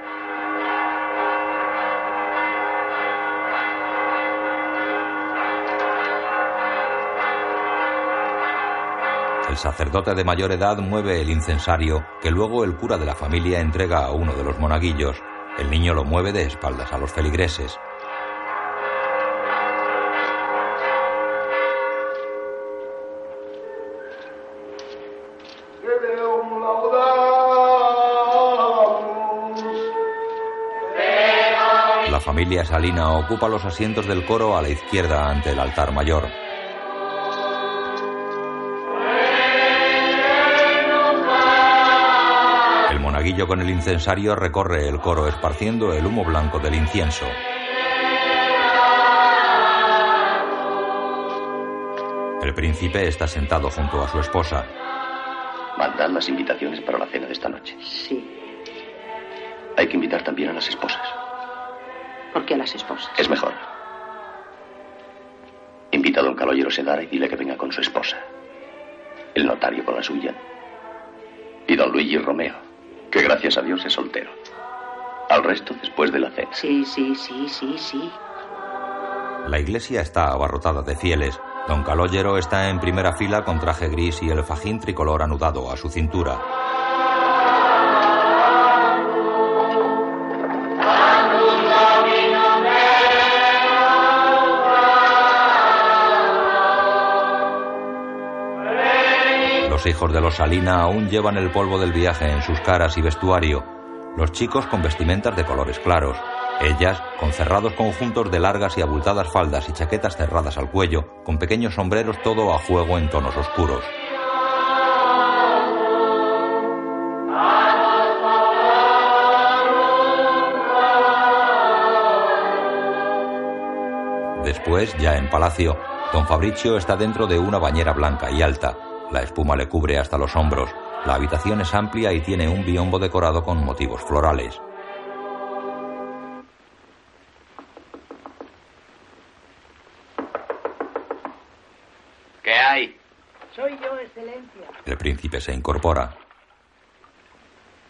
El sacerdote de mayor edad mueve el incensario, que luego el cura de la familia entrega a uno de los monaguillos. El niño lo mueve de espaldas a los feligreses. La familia Salina ocupa los asientos del coro a la izquierda ante el altar mayor. Monaguillo con el incensario recorre el coro esparciendo el humo blanco del incienso. El príncipe está sentado junto a su esposa. Mandad las invitaciones para la cena de esta noche. Sí. Hay que invitar también a las esposas. ¿Por qué a las esposas? Es mejor. Calogero se dará y dile que venga con su esposa. El notario con la suya. Y don Luigi Romeo, que gracias a Dios es soltero. Al resto después de la cena. Sí, sí, sí, sí, sí. La iglesia está abarrotada de fieles. Don Calogero está en primera fila con traje gris y el fajín tricolor anudado a su cintura. Los hijos de los Salina aún llevan el polvo del viaje en sus caras y vestuario. Los chicos con vestimentas de colores claros. Ellas con cerrados conjuntos de largas y abultadas faldas y chaquetas cerradas al cuello, con pequeños sombreros todo a juego en tonos oscuros. Después, ya en palacio, don Fabricio está dentro de una bañera blanca y alta. La espuma le cubre hasta los hombros. La habitación es amplia y tiene un biombo decorado con motivos florales. ¿Qué hay? Soy yo, Excelencia. El príncipe se incorpora.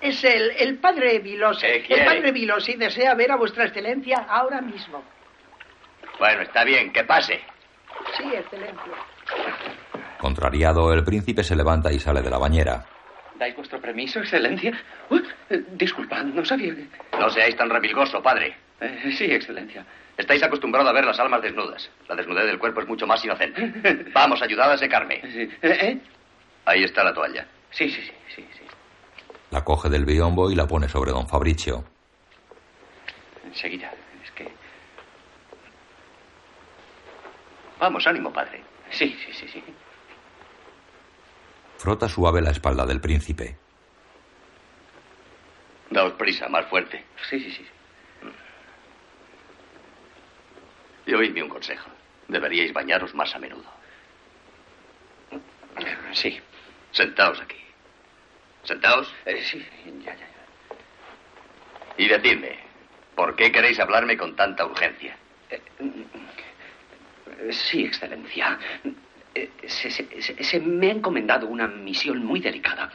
Es el, el padre Vilosi. El padre Vilosi desea ver a vuestra Excelencia ahora mismo. Bueno, está bien, que pase. Sí, Excelencia. Contrariado, el príncipe se levanta y sale de la bañera. ¿Dais vuestro permiso, excelencia? Uy, eh, disculpad, no sabía que... No seáis tan revilgoso, padre. Eh, sí, excelencia. Estáis acostumbrado a ver las almas desnudas. La desnudez del cuerpo es mucho más inocente. Vamos, ayudad a secarme. ¿Eh? Ahí está la toalla. Sí, sí, sí, sí, sí. La coge del biombo y la pone sobre don Fabricio. Enseguida. Es que... Vamos, ánimo, padre. Sí, sí, sí, sí. Frota suave la espalda del príncipe. Daos prisa, más fuerte. Sí, sí, sí. Y oídme un consejo. Deberíais bañaros más a menudo. Sí. Sentaos aquí. Sentaos. Eh, sí, ya, ya. Y decidme, ¿por qué queréis hablarme con tanta urgencia? Eh, Sí, excelencia. Eh, Se, se- se- se me ha encomendado una misión muy delicada.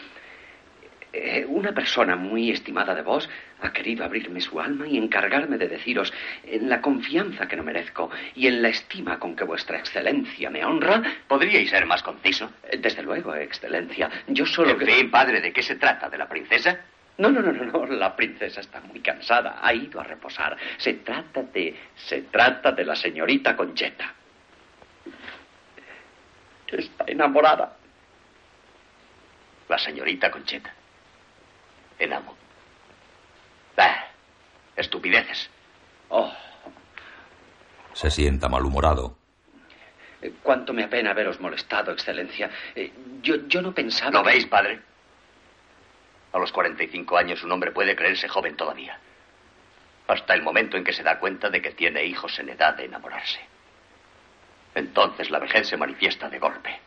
Eh, Una persona muy estimada de vos ha querido abrirme su alma y encargarme de deciros, en la confianza que no merezco y en la estima con que vuestra excelencia me honra. ¿Podríais ser más conciso? Eh, Desde luego, excelencia. Yo solo. En fin, padre, ¿de qué se trata? ¿De la princesa? No, no, no, no, no. La princesa está muy cansada. Ha ido a reposar. Se trata de. Se trata de la señorita Concheta. Está enamorada. La señorita Concheta. Enamo. Ah, estupideces. Oh, Se sienta malhumorado. eh, cuánto me apena haberos molestado, excelencia. Eh, Yo, yo no pensaba. ¿Lo que- veis, padre? A los 45 años un hombre puede creerse joven todavía. Hasta el momento en que se da cuenta de que tiene hijos en edad de enamorarse. Entonces la vejez se manifiesta de golpe.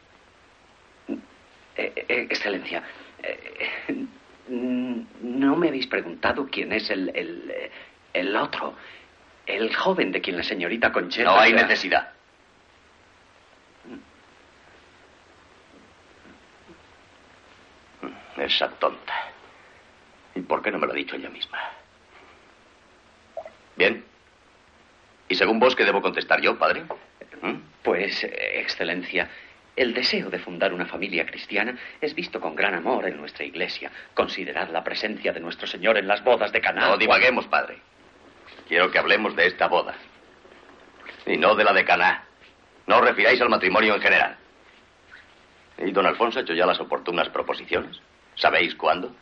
Eh, eh, excelencia, eh, no me habéis preguntado quién es el, el, el otro. El joven de quien la señorita Concheta. No hay necesidad. Esa tonta. ¿Y por qué no me lo ha dicho ella misma? Bien. ¿Y según vos qué debo contestar yo, padre? ¿Mm? Pues, eh, excelencia, el deseo de fundar una familia cristiana es visto con gran amor en nuestra iglesia. Considerad la presencia de nuestro Señor en las bodas de Caná. No divaguemos, padre. Quiero que hablemos de esta boda. Y no de la de Caná. No os refiráis al matrimonio en general. ¿Y don Alfonso ha hecho ya las oportunas proposiciones? ¿Sabéis cuándo?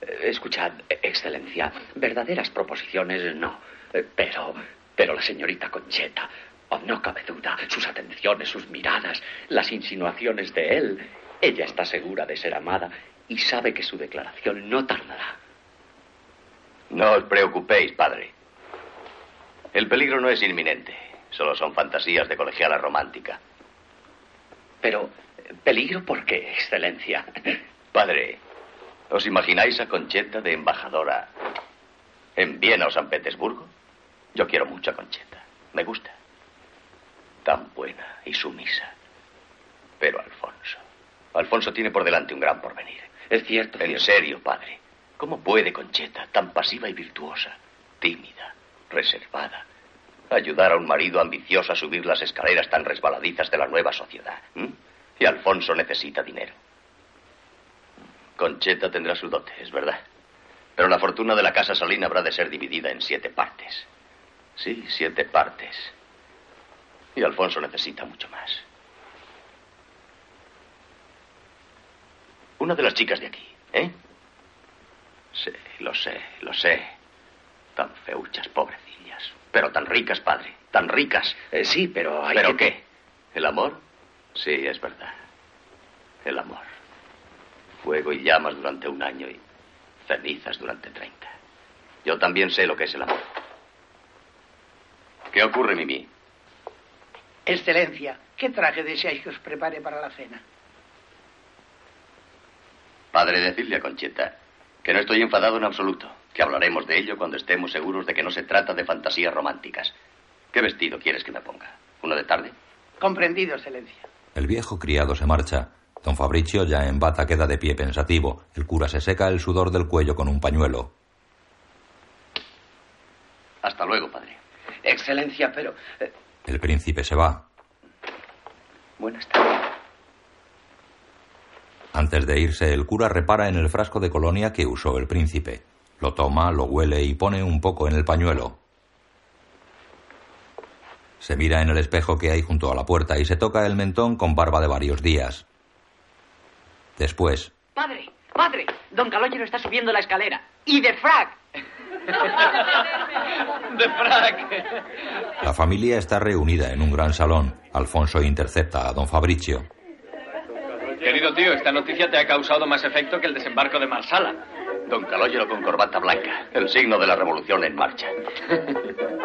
Eh, Escuchad, excelencia, verdaderas proposiciones no. Eh, Pero, pero la señorita Concheta, oh, no cabe duda, sus atenciones, sus miradas, las insinuaciones de él. Ella está segura de ser amada y sabe que su declaración no tardará. No os preocupéis, padre. El peligro no es inminente. Solo son fantasías de colegiala romántica. Pero, ¿peligro por qué, excelencia? Padre, ¿os imagináis a Concheta de embajadora en Viena o San Petersburgo? Yo quiero mucho a Concheta. Me gusta. Tan buena y sumisa. Pero Alfonso. Alfonso tiene por delante un gran porvenir. Es cierto. En serio, padre. ¿Cómo puede Concheta, tan pasiva y virtuosa, tímida, reservada, ayudar a un marido ambicioso a subir las escaleras tan resbaladizas de la nueva sociedad? Y Alfonso necesita dinero. Concheta tendrá su dote, es verdad. Pero la fortuna de la casa Salina habrá de ser dividida en siete partes. Sí, siete partes. Y Alfonso necesita mucho más. Una de las chicas de aquí, ¿eh? Sí, lo sé, lo sé. Tan feuchas, pobrecillas. Pero tan ricas, padre. Tan ricas. Eh, sí, pero hay ¿Pero que- qué? ¿El amor? Sí, es verdad. El amor. Fuego y llamas durante un año y cenizas durante treinta. Yo también sé lo que es el amor. ¿Qué ocurre, Mimi? Excelencia, ¿qué traje deseáis que os prepare para la cena? Padre, decirle a Concheta que no estoy enfadado en absoluto, que hablaremos de ello cuando estemos seguros de que no se trata de fantasías románticas. ¿Qué vestido quieres que me ponga? ¿Uno de tarde? Comprendido, Excelencia. El viejo criado se marcha. Don Fabricio, ya en bata, queda de pie pensativo. El cura se seca el sudor del cuello con un pañuelo. Hasta luego, padre. Excelencia, pero... eh, El príncipe se va. buenas tardes. Antes de irse, el cura repara en el frasco de colonia que usó el príncipe. Lo toma, lo huele y pone un poco en el pañuelo. Se mira en el espejo que hay junto a la puerta y se toca el mentón con barba de varios días. Después, Padre, padre, don Calogero está subiendo la escalera. Y de frac. De frac. la familia está reunida en un gran salón. Alfonso intercepta a don Fabricio. Querido tío, esta noticia te ha causado más efecto que el desembarco de Marsala. Don Calogero con corbata blanca, el signo de la revolución en marcha.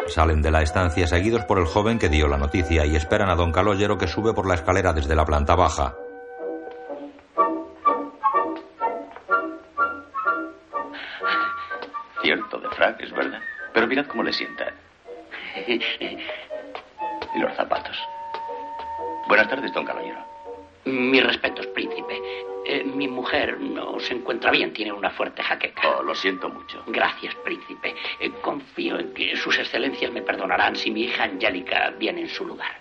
Salen de la estancia seguidos por el joven que dio la noticia y esperan a don Calogero que sube por la escalera desde la planta baja. Cierto, de frac, es verdad. Pero mirad cómo le sienta. Y los zapatos. Buenas tardes, don Caballero. Mis respetos, príncipe. Eh, mi mujer no se encuentra bien, tiene una fuerte jaqueca. Oh, lo siento mucho. Gracias, príncipe. Eh, confío en que sus excelencias me perdonarán si mi hija Angélica viene en su lugar.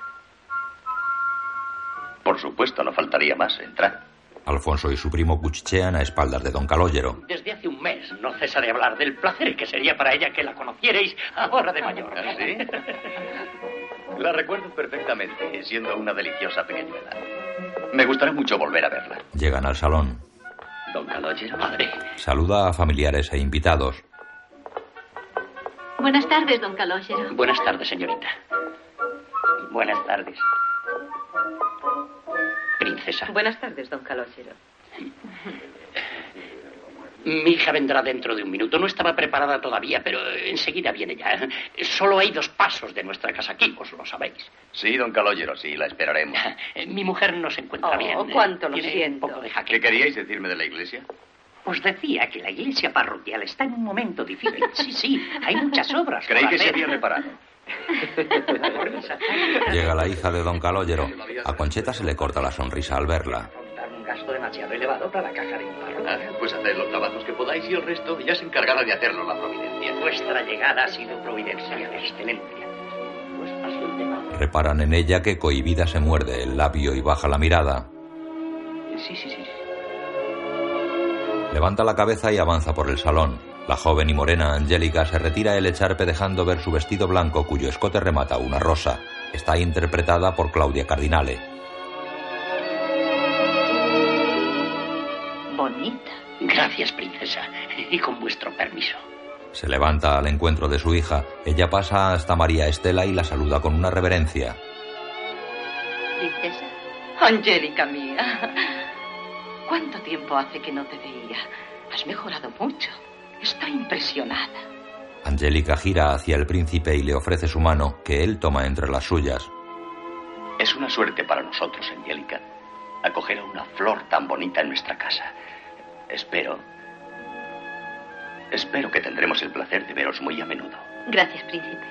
Por supuesto, no faltaría más. Entrad. Alfonso y su primo cuchichean a espaldas de don Calogero. Desde hace un mes no cesa de hablar del placer que sería para ella que la conocierais ahora de mayor. ¿Ah, sí? La recuerdo perfectamente, siendo una deliciosa pequeñuela. Me gustaría mucho volver a verla. Llegan al salón. Don Calogero, madre. Saluda a familiares e invitados. Buenas tardes, don Calogero. Buenas tardes, señorita. Buenas tardes. Princesa. Buenas tardes, don Calogero. Mi hija vendrá dentro de un minuto. No estaba preparada todavía, pero enseguida viene ya. Solo hay dos pasos de nuestra casa aquí, vos lo sabéis. Sí, don Calogero, sí, la esperaremos. Mi mujer no se encuentra Oh, bien. cuánto lo Tiene siento. Un poco de. ¿Qué queríais decirme de la iglesia? Os decía que la iglesia parroquial está en un momento difícil. Sí, sí, hay muchas obras. Creí que se había reparado. Llega la hija de don Calogero. A Concheta se le corta la sonrisa al verla. Un gasto demasiado elevado para la caja de un Ah, párroco. pues haced los trabajos que podáis y el resto ya se encargará de hacerlo la providencia. Vuestra llegada ha sido providencial, excelencia. Pues. Reparan en ella que cohibida se muerde el labio y baja la mirada. Sí, sí, sí. Levanta la cabeza y avanza por el salón. La joven y morena Angélica se retira el echarpe dejando ver su vestido blanco cuyo escote remata una rosa. Está interpretada por Claudia Cardinale. Bonita. Gracias, princesa. Y con vuestro permiso. Se levanta al encuentro de su hija. Ella pasa hasta María Estela y la saluda con una reverencia. Princesa. Angélica mía. ¿Cuánto tiempo hace que no te veía? Has mejorado mucho. Estoy impresionada. Angélica gira hacia el príncipe y le ofrece su mano, que él toma entre las suyas. Es una suerte para nosotros, Angélica, acoger a una flor tan bonita en nuestra casa. Espero. Espero que tendremos el placer de veros muy a menudo. Gracias, príncipe.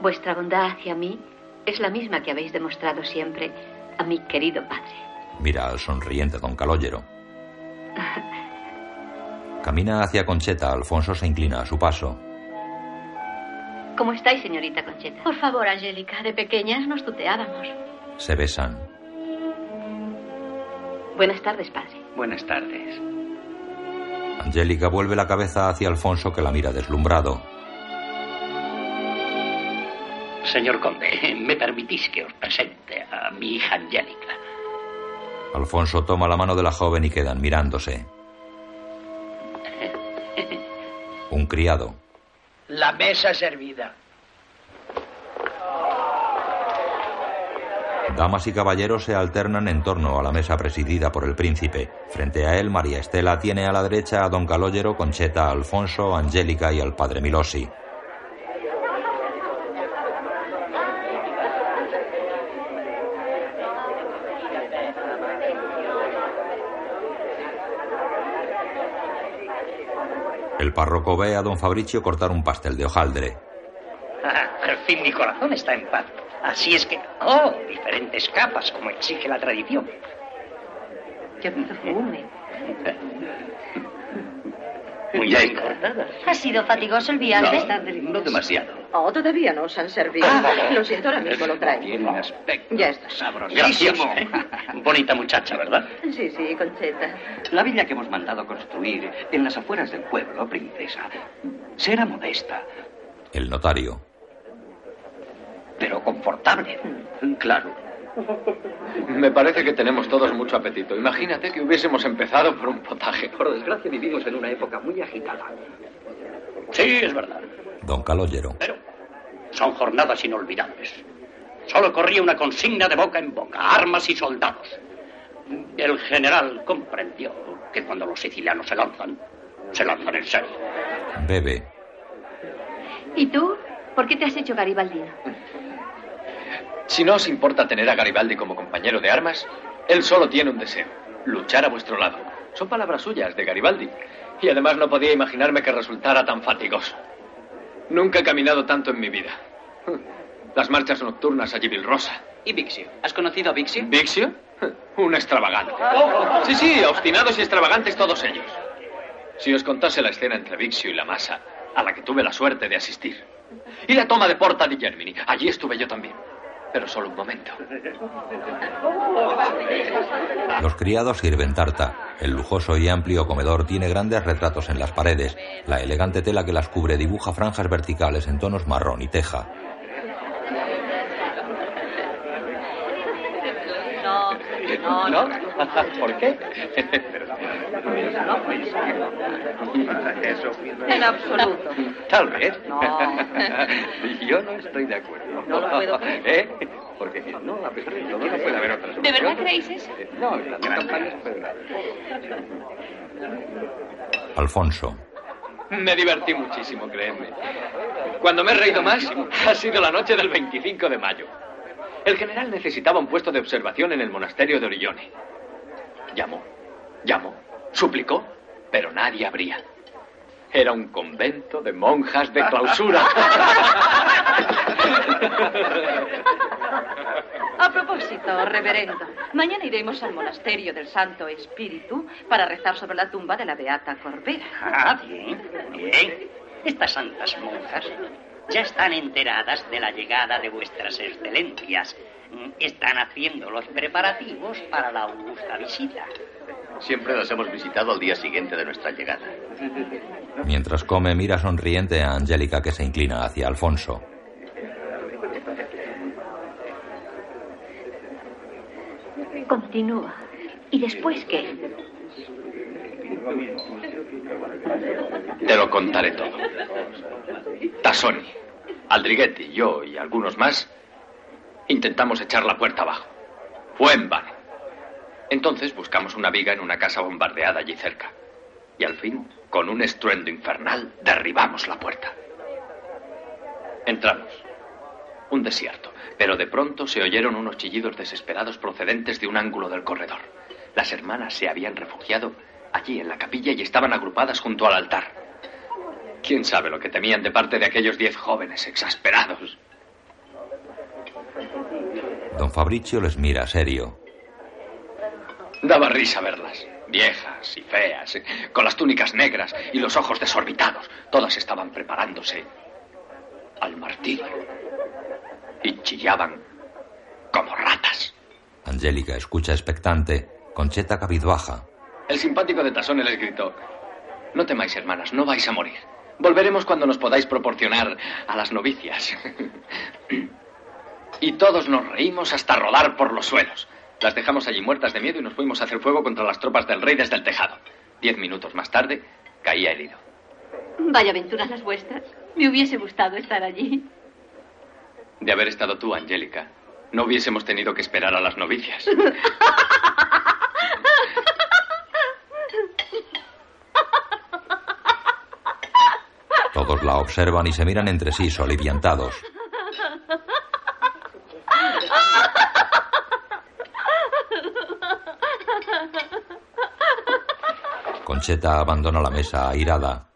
Vuestra bondad hacia mí es la misma que habéis demostrado siempre a mi querido padre. Mira al sonriente don Calogero. Camina hacia Concheta. Alfonso se inclina a su paso. ¿Cómo estáis, señorita Concheta? Por favor, Angélica, de pequeñas nos tuteábamos. Se besan. Buenas tardes, padre. Buenas tardes. Angélica vuelve la cabeza hacia Alfonso que la mira deslumbrado. Señor conde, ¿me permitís que os presente a mi hija Angélica? Alfonso toma la mano de la joven y quedan mirándose. Un criado. La mesa servida. Damas y caballeros se alternan en torno a la mesa presidida por el príncipe. Frente a él, María Estela tiene a la derecha a don Calogero, Concheta, Alfonso, Angélica y al padre Milosi. El párroco ve a don Fabricio cortar un pastel de hojaldre. Ah, al fin mi corazón está en paz. Así es que, oh, diferentes capas, como exige la tradición. Muy bien cortada. ¿Ha sido fatigoso el viaje? No demasiado. Oh, todavía no os han servido. Ah. Lo siento, ahora mismo lo traigo. Tiene un aspecto Ya está. sabrosísimo. Bonita muchacha, ¿verdad? Sí, sí, Concheta. La villa que hemos mandado construir en las afueras del pueblo, princesa, será modesta, El notario. pero confortable. Claro. Me parece que tenemos todos mucho apetito. Imagínate que hubiésemos empezado por un potaje. Por desgracia vivimos en una época muy agitada. Sí, es verdad. Don Calogero. Son jornadas inolvidables. Solo corría una consigna de boca en boca, armas y soldados. El general comprendió que cuando los sicilianos se lanzan, se lanzan en serio. Bebe. ¿Y tú? ¿Por qué te has hecho garibaldino? Si no os importa tener a Garibaldi como compañero de armas, él solo tiene un deseo, luchar a vuestro lado. Son palabras suyas de Garibaldi. Y además no podía imaginarme que resultara tan fatigoso. Nunca he caminado tanto en mi vida. Las marchas nocturnas a Gibilrosa. ¿Y Vixio? ¿Has conocido a Vixio? ¿Vixio? Un extravagante. Sí, sí, obstinados y extravagantes todos ellos. Si os contase la escena entre Vixio y la masa, a la que tuve la suerte de asistir. Y la toma de Porta di Germini. Allí estuve yo también. Pero solo un momento. Los criados sirven tarta. El lujoso y amplio comedor tiene grandes retratos en las paredes. La elegante tela que las cubre dibuja franjas verticales en tonos marrón y teja. No, no, no. ¿Por qué? Eso. En absoluto. Tal vez. No. Yo no estoy de acuerdo. No lo puedo creer. ¿Eh? Porque no, a pesar de todo, no puede haber otras ¿De verdad creéis eso? No, las campañas. Alfonso. Me divertí muchísimo, créeme. Cuando me he reído más, ha sido la noche del 25 de mayo. El general necesitaba un puesto de observación en el monasterio de Orione. Llamó, llamó, suplicó, pero nadie abría. Era un convento de monjas de clausura. A propósito, reverendo, mañana iremos al monasterio del Santo Espíritu para rezar sobre la tumba de la Beata Corbera. Ah, bien, bien. Estas santas monjas ya están enteradas de la llegada de vuestras excelencias. Están haciendo los preparativos para la augusta visita. Siempre las hemos visitado al día siguiente de nuestra llegada. Mientras come, mira sonriente a Angélica que se inclina hacia Alfonso. Continúa. ¿Y después qué? Te lo contaré todo. Tassoni, Aldriguetti, yo y algunos más intentamos echar la puerta abajo. Fue en vano. Entonces buscamos una viga en una casa bombardeada allí cerca. Y al fin, con un estruendo infernal, derribamos la puerta. Entramos. Un desierto. Pero de pronto se oyeron unos chillidos desesperados procedentes de un ángulo del corredor. Las hermanas se habían refugiado allí en la capilla y estaban agrupadas junto al altar. ¿Quién sabe lo que temían de parte de aquellos diez jóvenes exasperados? Don Fabricio les mira serio. Daba risa verlas. Viejas y feas, con las túnicas negras y los ojos desorbitados. Todas estaban preparándose al martirio. Y chillaban como ratas. Angélica escucha expectante. Concheta cabizbaja. El simpático de Tasone les gritó: No temáis, hermanas, no vais a morir. Volveremos cuando nos podáis proporcionar a las novicias. y todos nos reímos hasta rodar por los suelos. Las dejamos allí muertas de miedo y nos fuimos a hacer fuego contra las tropas del rey desde el tejado. Diez minutos más tarde, caía herido. Vaya aventuras las vuestras. Me hubiese gustado estar allí. De haber estado tú, Angélica, no hubiésemos tenido que esperar a las novicias. Todos la observan y se miran entre sí soliviantados. Concheta abandona la mesa airada.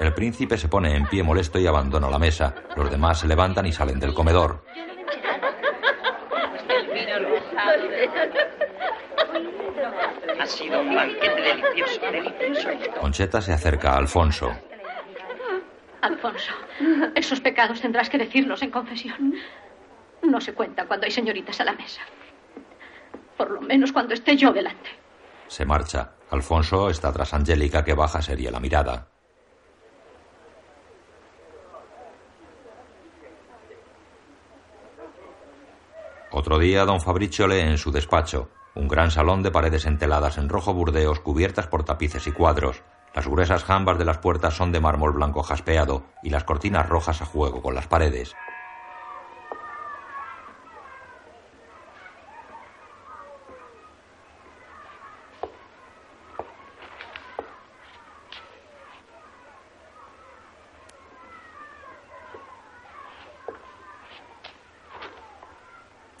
El príncipe se pone en pie molesto y abandona la mesa. Los demás se levantan y salen del comedor. Ha sido un banquete delicioso, delicioso. Concheta se acerca a Alfonso. Alfonso, esos pecados tendrás que decirlos en confesión. No se cuenta cuando hay señoritas a la mesa. Por lo menos cuando esté yo delante. Se marcha. Alfonso está tras Angélica que baja seria la mirada. Otro día, don Fabricio lee en su despacho. Un gran salón de paredes enteladas en rojo burdeos cubiertas por tapices y cuadros. Las gruesas jambas de las puertas son de mármol blanco jaspeado y las cortinas rojas a juego con las paredes.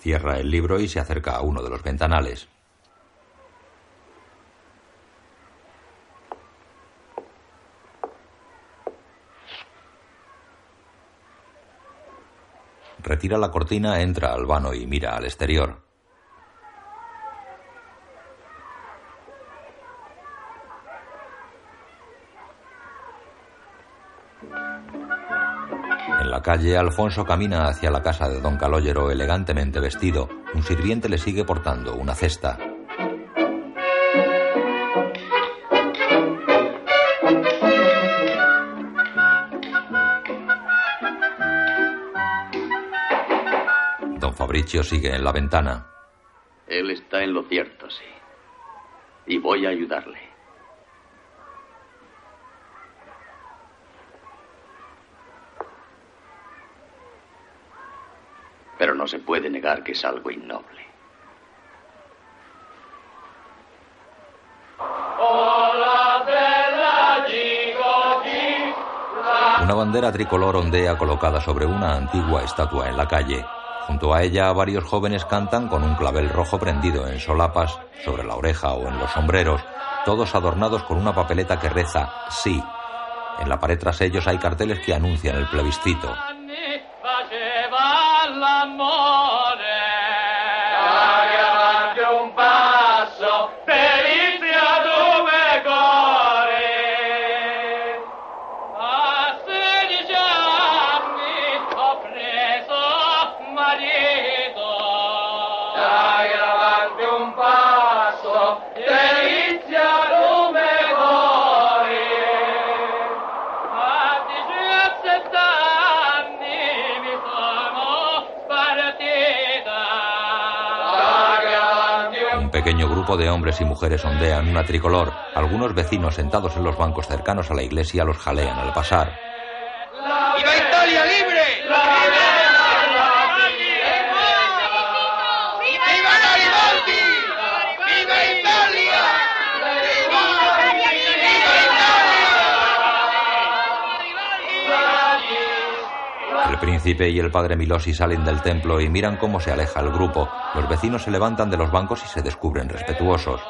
Cierra el libro y se acerca a uno de los ventanales. Retira la cortina, entra al vano y mira al exterior. En la calle, Alfonso camina hacia la casa de don Calóyero elegantemente vestido. Un sirviente le sigue portando una cesta. Don Fabricio sigue en la ventana. Él está en lo cierto, sí. Y voy a ayudarle. Pero no se puede negar que es algo innoble. Una bandera tricolor ondea colocada sobre una antigua estatua en la calle. Junto a ella varios jóvenes cantan con un clavel rojo prendido en solapas, sobre la oreja o en los sombreros, todos adornados con una papeleta que reza sí. En la pared tras ellos hay carteles que anuncian el plebiscito. Un grupo de hombres y mujeres ondean una tricolor. Algunos vecinos sentados en los bancos cercanos a la iglesia los jalean al pasar. ¡Viva Italia libre! ¡Viva Garibaldi! ¡Viva Italia! El príncipe y el padre Milosi salen del templo y miran cómo se aleja el grupo. Los vecinos se levantan de los bancos y se descubren respetuosos.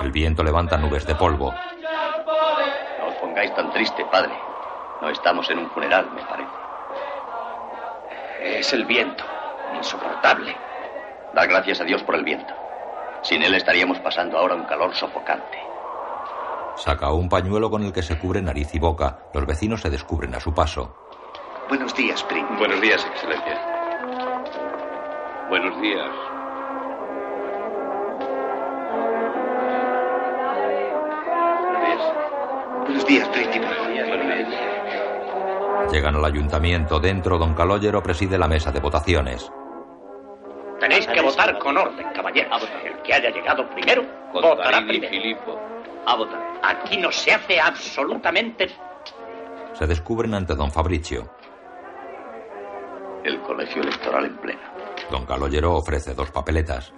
El viento levanta nubes de polvo. No os pongáis tan triste, padre. No estamos en un funeral, me parece. Es el viento. Insoportable. Da gracias a Dios por el viento. Sin él estaríamos pasando ahora un calor sofocante. Saca un pañuelo con el que se cubre nariz y boca. Los vecinos se descubren a su paso. Buenos días, príncipe. Buenos días, Excelencia. Buenos días. Buenos días, príncipe. Llegan al ayuntamiento. Dentro, don Calogero preside la mesa de votaciones. Tenéis que votar con orden, caballeros. El que haya llegado primero, votará primero. Filipo. A votar. Aquí no se hace absolutamente Se descubren ante don Fabricio. El colegio electoral en pleno. Don Calogero ofrece dos papeletas.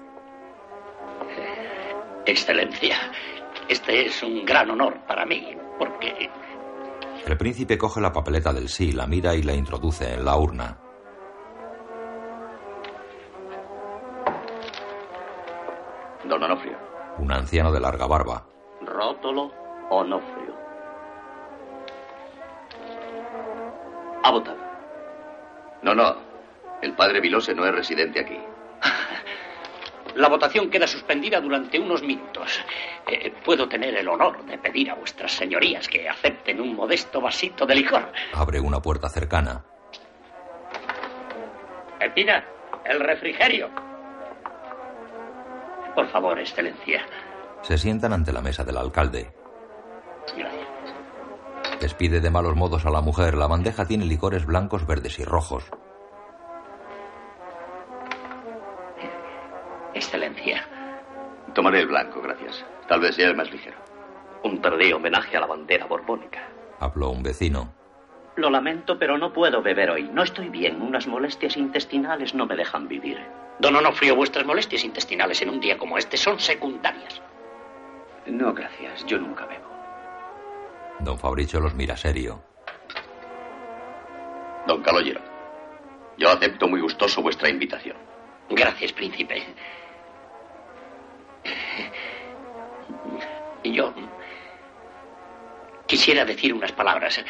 Excelencia, este es un gran honor para mí, porque El príncipe coge la papeleta del sí, la mira y la introduce en la urna. Don Onofrio. Un anciano de larga barba. Rótolo Onofrio. Ha votado. No, no. El padre Vilose no es residente aquí. La votación queda suspendida durante unos minutos. Eh, Puedo tener el honor de pedir a vuestras señorías que acepten un modesto vasito de licor. Abre una puerta cercana. Espina, el refrigerio. Por favor, excelencia. Se sientan ante la mesa del alcalde. Gracias. Despide de malos modos a la mujer. La bandeja tiene licores blancos, verdes y rojos. Excelencia. Tomaré el blanco, gracias. Tal vez sea el más ligero. Un tardío homenaje a la bandera borbónica. Habló un vecino. Lo lamento, pero no puedo beber hoy. No estoy bien. Unas molestias intestinales no me dejan vivir. Don Onofrio, vuestras molestias intestinales en un día como este son secundarias. No, gracias. Yo nunca bebo. Don Fabricio los mira serio. Don Calogero. Yo acepto muy gustoso vuestra invitación. Gracias, príncipe. Y yo quisiera decir unas palabras,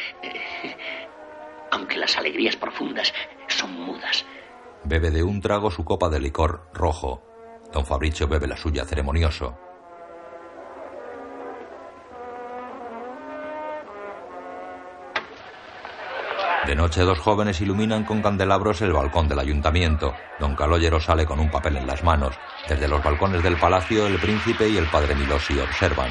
aunque las alegrías profundas son mudas. Bebe de un trago su copa de licor rojo. Don Fabricio bebe la suya ceremonioso. De noche dos jóvenes iluminan con candelabros el balcón del ayuntamiento. Don Calogero sale con un papel en las manos. Desde los balcones del palacio el príncipe y el padre Milosi observan.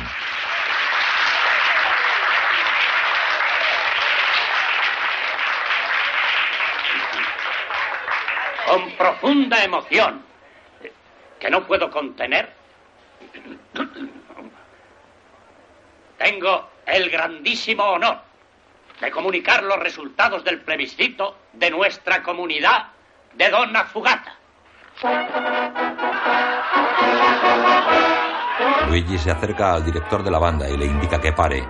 Con profunda emoción, que no puedo contener, tengo el grandísimo honor de comunicar los resultados del plebiscito de nuestra comunidad de Donna Fugata. Luigi se acerca al director de la banda y le indica que pare. En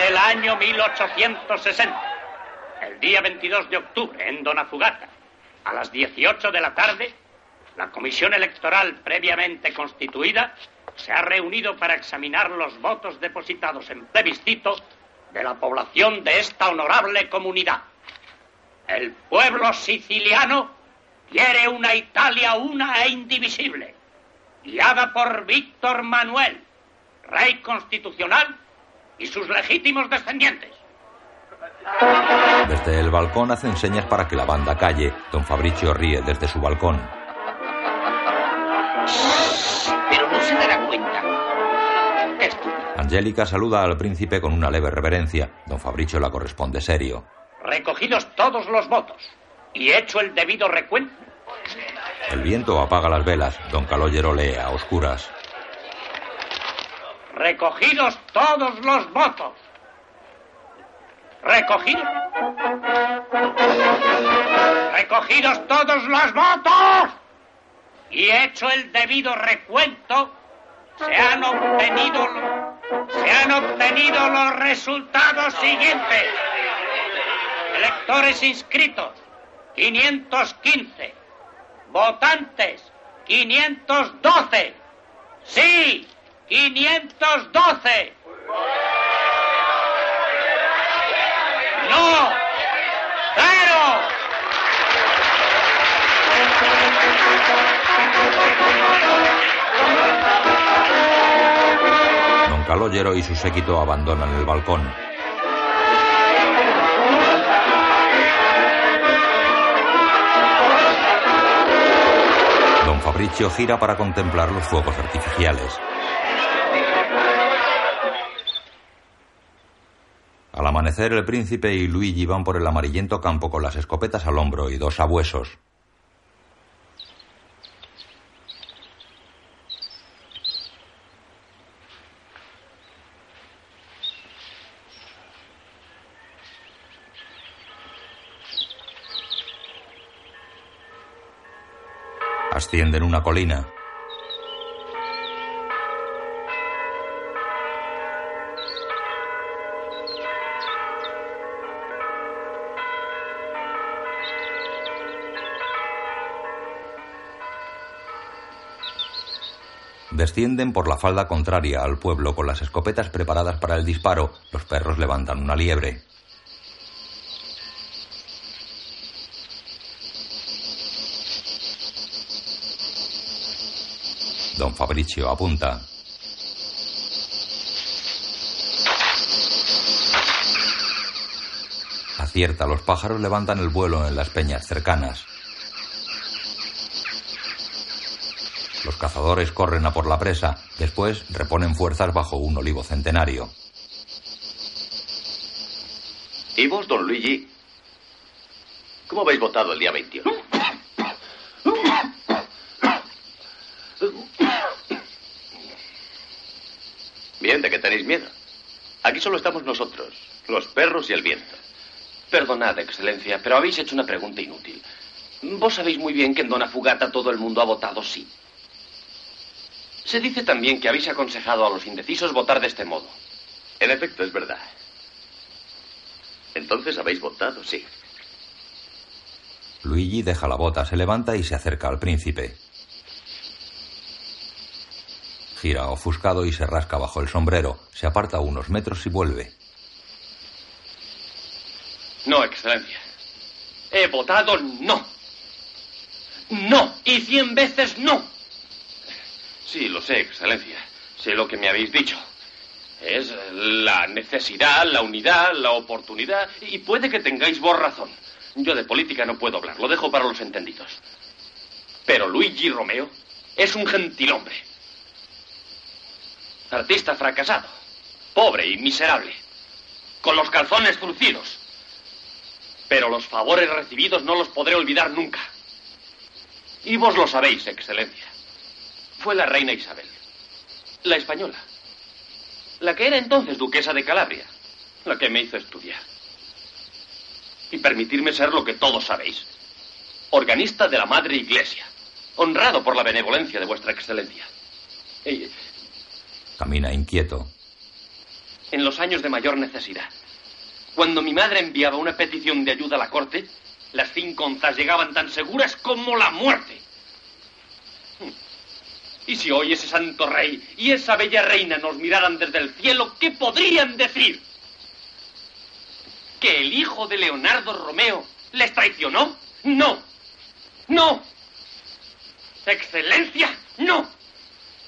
el año 1860, el día 22 de octubre, en Donafugata, a las 18 de la tarde, la comisión electoral previamente constituida se ha reunido para examinar los votos depositados en plebiscito de la población de esta honorable comunidad. El pueblo siciliano quiere una Italia una e indivisible, guiada por Víctor Manuel, rey constitucional y sus legítimos descendientes. Desde el balcón hacen señas para que la banda calle. Don Fabricio ríe desde su balcón. Angélica saluda al príncipe con una leve reverencia. Don Fabricio la corresponde serio. Recogidos todos los votos y hecho el debido recuento, El viento apaga las velas. Don Calogero lee a oscuras. recogidos todos los votos. Recogidos. Recogidos todos los votos. Y hecho el debido recuento, se han obtenido, se han obtenido los resultados siguientes. Electores inscritos, 515. Votantes, 512. Sí, 512. No, Y su séquito abandonan el balcón. Don Fabricio gira para contemplar los fuegos artificiales. Al amanecer, el príncipe y Luigi van por el amarillento campo con las escopetas al hombro y dos abuesos. Ascienden una colina. Descienden por la falda contraria al pueblo con las escopetas preparadas para el disparo. Los perros levantan una liebre. Fabricio apunta. Acierta, los pájaros levantan el vuelo en las peñas cercanas. Los cazadores corren a por la presa, después reponen fuerzas bajo un olivo centenario. ¿Y vos, don Luigi? ¿Cómo habéis votado el día 21? Bien, ¿de qué tenéis miedo? Aquí solo estamos nosotros, los perros y el viento. Perdonad, Excelencia, pero habéis hecho una pregunta inútil. Vos sabéis muy bien que en Dona Fugata todo el mundo ha votado sí. Se dice también que habéis aconsejado a los indecisos votar de este modo. En efecto, es verdad. Entonces habéis votado sí. Luigi deja la bota, se levanta y se acerca al príncipe. Gira ofuscado y se rasca bajo el sombrero. Se aparta unos metros y vuelve. No, Excelencia. He votado no. No. Y cien veces no. Sí, lo sé, Excelencia. Sé lo que me habéis dicho. Es la necesidad, la unidad, la oportunidad. Y puede que tengáis vos razón. Yo de política no puedo hablar. Lo dejo para los entendidos. Pero Luigi Romeo es un gentilhombre. Artista fracasado. Pobre y miserable. Con los calzones fruncidos. Pero los favores recibidos no los podré olvidar nunca. Y vos lo sabéis, Excelencia. Fue la reina Isabel. La española. La que era entonces duquesa de Calabria. La que me hizo estudiar. Y permitirme ser lo que todos sabéis. Organista de la Madre Iglesia. Honrado por la benevolencia de vuestra Excelencia. Camina inquieto. en los años de mayor necesidad. Cuando mi madre enviaba una petición de ayuda a la corte, las cinco onzas llegaban tan seguras como la muerte. Y si hoy ese santo rey y esa bella reina nos miraran desde el cielo, ¿qué podrían decir? ¿Que el hijo de Leonardo Romeo les traicionó? No. No. Excelencia, no.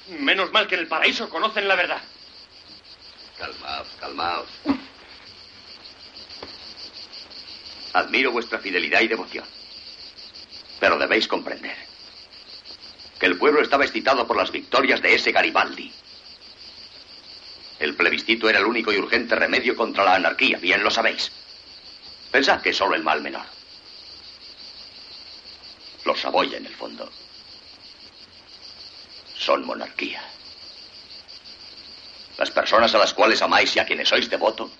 Menos mal que en el paraíso conocen la verdad. Calmaos, calmaos. Admiro vuestra fidelidad y devoción. Pero debéis comprender que el pueblo estaba excitado por las victorias de ese Garibaldi. El plebiscito era el único y urgente remedio contra la anarquía, bien lo sabéis. Pensad que es solo el mal menor. Los Saboya, en el fondo, son monarquía. Las personas a las cuales amáis y a quienes sois devoto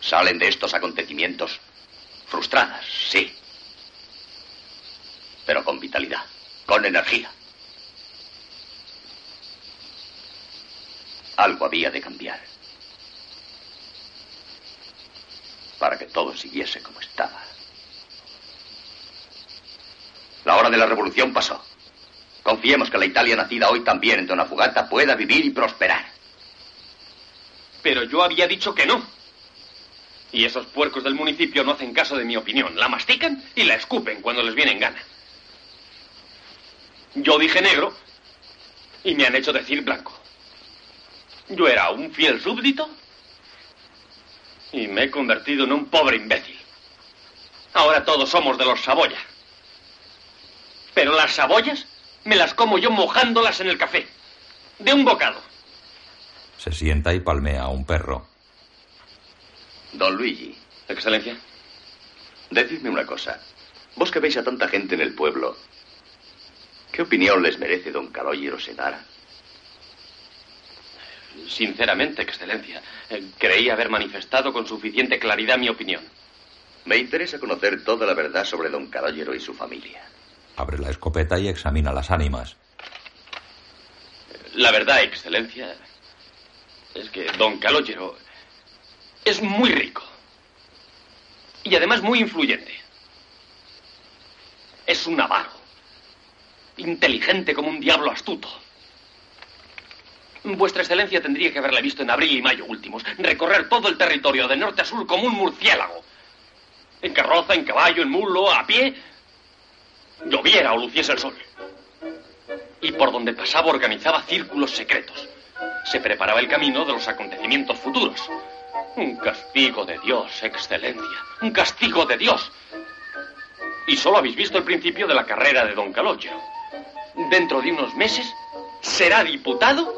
salen de estos acontecimientos frustradas, sí. Pero con vitalidad, con energía. Algo había de cambiar. Para que todo siguiese como estaba. La hora de la revolución pasó. Confiemos que la Italia nacida hoy también en Dona Fugata pueda vivir y prosperar. Pero yo había dicho que no. Y esos puercos del municipio no hacen caso de mi opinión. La mastican y la escupen cuando les viene en gana. Yo dije negro y me han hecho decir blanco. Yo era un fiel súbdito y me he convertido en un pobre imbécil. Ahora todos somos de los Saboya. Pero las saboyas me las como yo mojándolas en el café. De un bocado. Se sienta y palmea a un perro. Don Luigi. Excelencia. Decidme una cosa. Vos que veis a tanta gente en el pueblo, ¿qué opinión les merece don Calogero Sedara? Sinceramente, Excelencia, eh, creí haber manifestado con suficiente claridad mi opinión. Me interesa conocer toda la verdad sobre don Calogero y su familia. Abre la escopeta y examina las ánimas. La verdad, Excelencia, es que don Calogero es muy rico. Y además muy influyente. Es un avaro. Inteligente como un diablo astuto. Vuestra Excelencia tendría que haberle visto en abril y mayo últimos, recorrer todo el territorio de norte a sur como un murciélago. En carroza, en caballo, en mulo, a pie. Lloviera o luciese el sol. Y por donde pasaba organizaba círculos secretos. Se preparaba el camino de los acontecimientos futuros. Un castigo de Dios, Excelencia. Un castigo de Dios. Y solo habéis visto el principio de la carrera de Don Calogero. Dentro de unos meses será diputado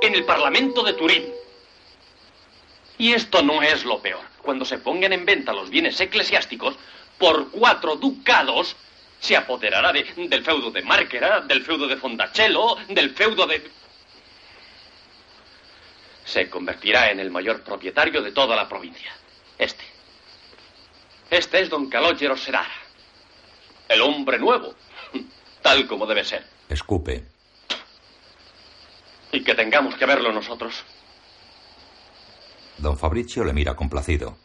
en el Parlamento de Turín. Y esto no es lo peor. Cuando se pongan en venta los bienes eclesiásticos, por cuatro ducados se apoderará de- del feudo de Márquera, del feudo de Fondacello, del feudo de... Se convertirá en el mayor propietario de toda la provincia. Este. Este es don Calogero Serara. El hombre nuevo. Tal como debe ser. Escupe. Y que tengamos que verlo nosotros. Don Fabricio le mira complacido.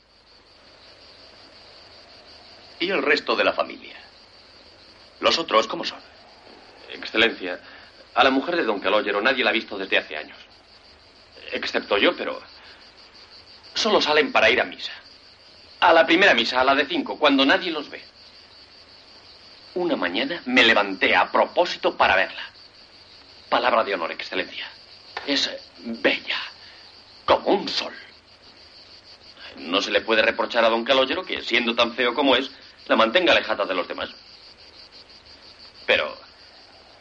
¿Y el resto de la familia? ¿Los otros cómo son? Excelencia, a la mujer de don Calogero nadie la ha visto desde hace años. Excepto yo, pero solo salen para ir a misa. A la primera misa, a la de cinco, cuando nadie los ve. Una mañana me levanté a propósito para verla. Palabra de honor, Excelencia. Es bella, como un sol. No se le puede reprochar a don Calogero que, siendo tan feo como es, la mantenga alejada de los demás. Pero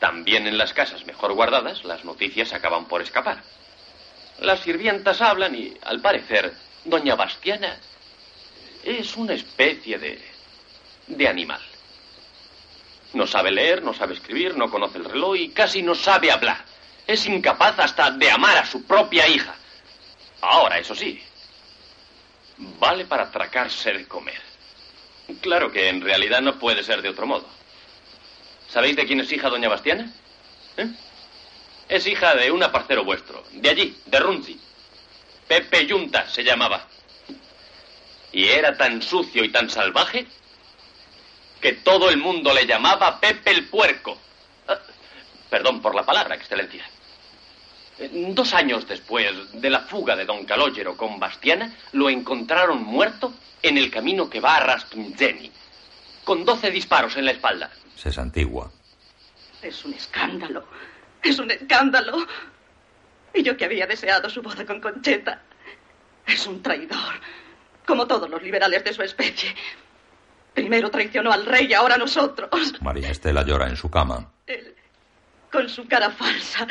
también en las casas mejor guardadas las noticias acaban por escapar. Las sirvientas hablan y, al parecer, doña Bastiana es una especie de... de animal. No sabe leer, no sabe escribir, no conoce el reloj y casi no sabe hablar. Es incapaz hasta de amar a su propia hija. Ahora, eso sí, vale para atracarse de comer. Claro que en realidad no puede ser de otro modo. ¿Sabéis de quién es hija doña Bastiana? ¿Eh? Es hija de un aparcero vuestro, de allí, de Runzi. Pepe Yunta se llamaba. Y era tan sucio y tan salvaje que todo el mundo le llamaba Pepe el Puerco. Ah, Perdón por la palabra, Excelencia. Dos años después de la fuga de don Calogero con Bastiana, lo encontraron muerto en el camino que va a Rastunzeni, con doce disparos en la espalda. Se santigua. Es un escándalo. Es un escándalo. Y yo que había deseado su boda con Concheta. Es un traidor. Como todos los liberales de su especie. Primero traicionó al rey y ahora a nosotros. María Estela llora en su cama. Él, con su cara falsa.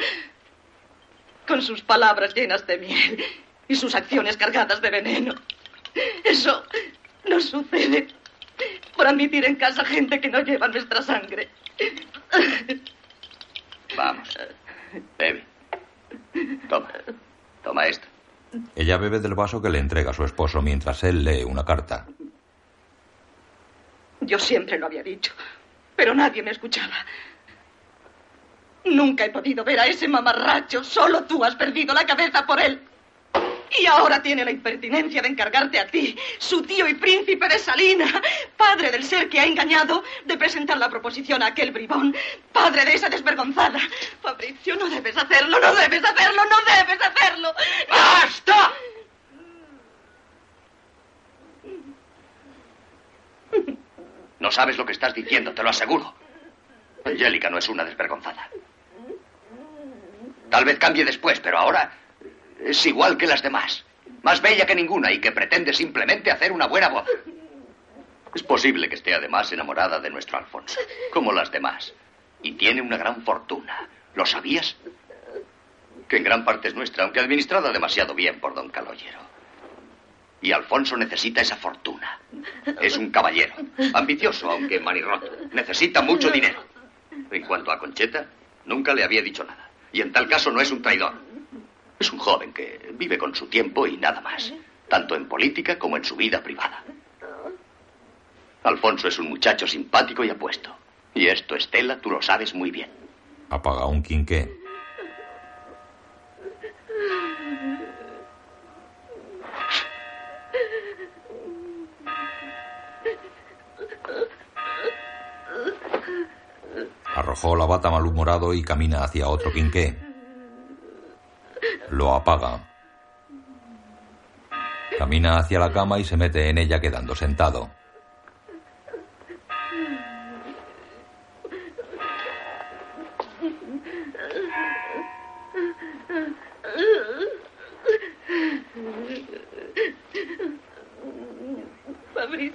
Con sus palabras llenas de miel. Y sus acciones cargadas de veneno. Eso no sucede por admitir en casa gente que no lleva nuestra sangre. Vamos. Bebe. Toma. Toma esto. Ella bebe del vaso que le entrega su esposo mientras él lee una carta. Yo siempre lo había dicho, pero nadie me escuchaba. Nunca he podido ver a ese mamarracho. Solo tú has perdido la cabeza por él. Y ahora tiene la impertinencia de encargarte a ti, su tío y príncipe de Salina, padre del ser que ha engañado, de presentar la proposición a aquel bribón, padre de esa desvergonzada. Fabricio, no debes hacerlo, no debes hacerlo, no debes hacerlo. ¡Basta! No sabes lo que estás diciendo, te lo aseguro. Angélica no es una desvergonzada. Tal vez cambie después, pero ahora es igual que las demás. Más bella que ninguna y que pretende simplemente hacer una buena boda. Es posible que esté además enamorada de nuestro Alfonso, como las demás. Y tiene una gran fortuna. ¿Lo sabías? Que en gran parte es nuestra, aunque administrada demasiado bien por don Caloyero. Y Alfonso necesita esa fortuna. Es un caballero, ambicioso, aunque manirroto. Necesita mucho dinero. En cuanto a Concheta, nunca le había dicho nada. Y en tal caso no es un traidor. Es un joven que vive con su tiempo y nada más, tanto en política como en su vida privada. Alfonso es un muchacho simpático y apuesto. Y esto, Estela, tú lo sabes muy bien. Apaga un quinqué. Arrojó la bata malhumorado y camina hacia otro quinqué. Lo apaga. Camina hacia la cama y se mete en ella quedando sentado.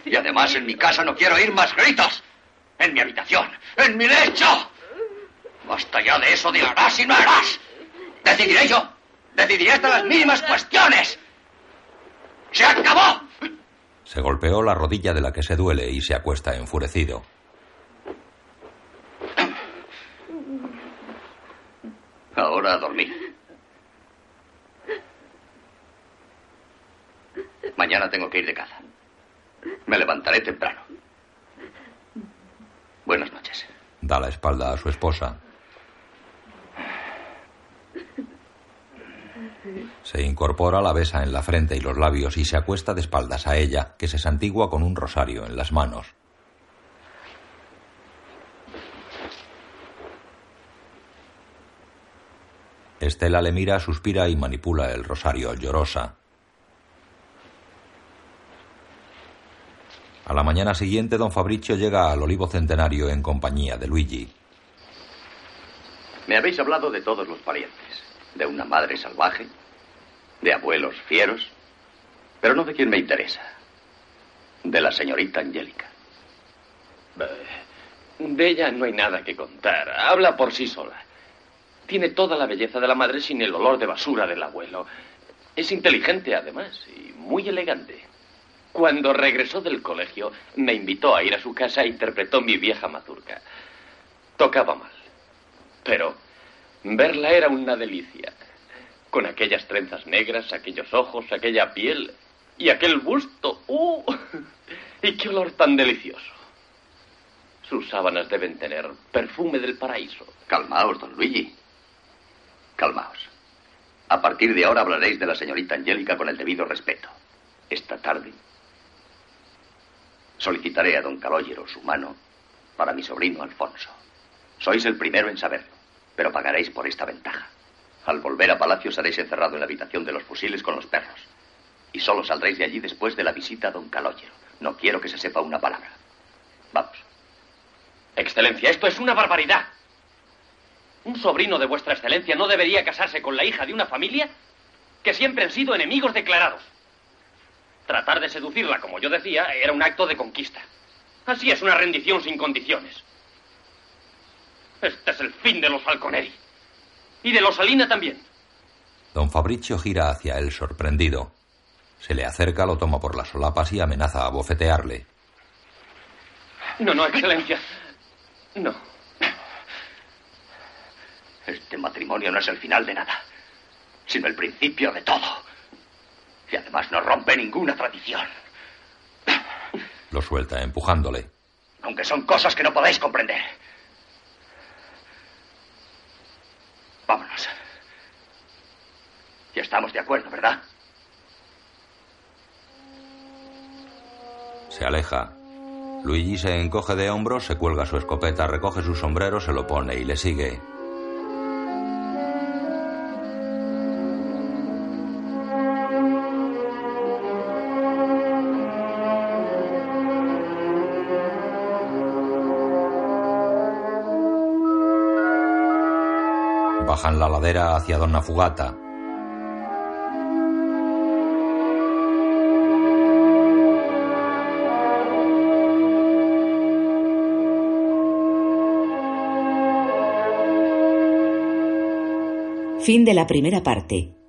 Y además en mi casa no quiero oír más gritos. En mi habitación, en mi lecho. Basta ya de eso de harás y no harás. Decidiré yo. Decidiré hasta las mínimas cuestiones. ¡Se acabó! Se golpeó la rodilla de la que se duele y se acuesta enfurecido. Ahora a dormir. Mañana tengo que ir de caza. Me levantaré temprano. Buenas noches. Da la espalda a su esposa. Se incorpora, la besa en la frente y los labios y se acuesta de espaldas a ella, que se santigua con un rosario en las manos. Estela le mira, suspira y manipula el rosario llorosa. A la mañana siguiente, don Fabricio llega al Olivo Centenario en compañía de Luigi. Me habéis hablado de todos los parientes. De una madre salvaje, de abuelos fieros, pero no de quien me interesa. De la señorita Angélica. De ella no hay nada que contar. Habla por sí sola. Tiene toda la belleza de la madre sin el olor de basura del abuelo. Es inteligente, además, y muy elegante. Cuando regresó del colegio, me invitó a ir a su casa e interpretó mi vieja mazurca. Tocaba mal, pero verla era una delicia. Con aquellas trenzas negras, aquellos ojos, aquella piel y aquel busto. ¡Uh! ¡Y qué olor tan delicioso! Sus sábanas deben tener perfume del paraíso. Calmaos, don Luigi. Calmaos. A partir de ahora hablaréis de la señorita Angélica con el debido respeto. Esta tarde solicitaré a don Calóyero su mano para mi sobrino Alfonso. Sois el primero en saberlo, pero pagaréis por esta ventaja. Al volver a Palacio seréis encerrado en la habitación de los fusiles con los perros. Y solo saldréis de allí después de la visita a don Calóyero. No quiero que se sepa una palabra. Vamos. Excelencia, esto es una barbaridad. Un sobrino de vuestra excelencia no debería casarse con la hija de una familia que siempre han sido enemigos declarados. Tratar de seducirla, como yo decía, era un acto de conquista. Así es una rendición sin condiciones. Este es el fin de los Falconeri. Y de los Salina también. Don Fabricio gira hacia él sorprendido. Se le acerca, lo toma por las solapas y amenaza a bofetearle. No, no, excelencia. No. Este matrimonio no es el final de nada, sino el principio de todo. Y además no rompe ninguna tradición. Lo suelta empujándole. Aunque son cosas que no podéis comprender. Vámonos. Ya estamos de acuerdo, ¿verdad? Se aleja. Luigi se encoge de hombros, se cuelga su escopeta, recoge su sombrero, se lo pone y le sigue. La ladera hacia Donna Fugata. Fin de la primera parte.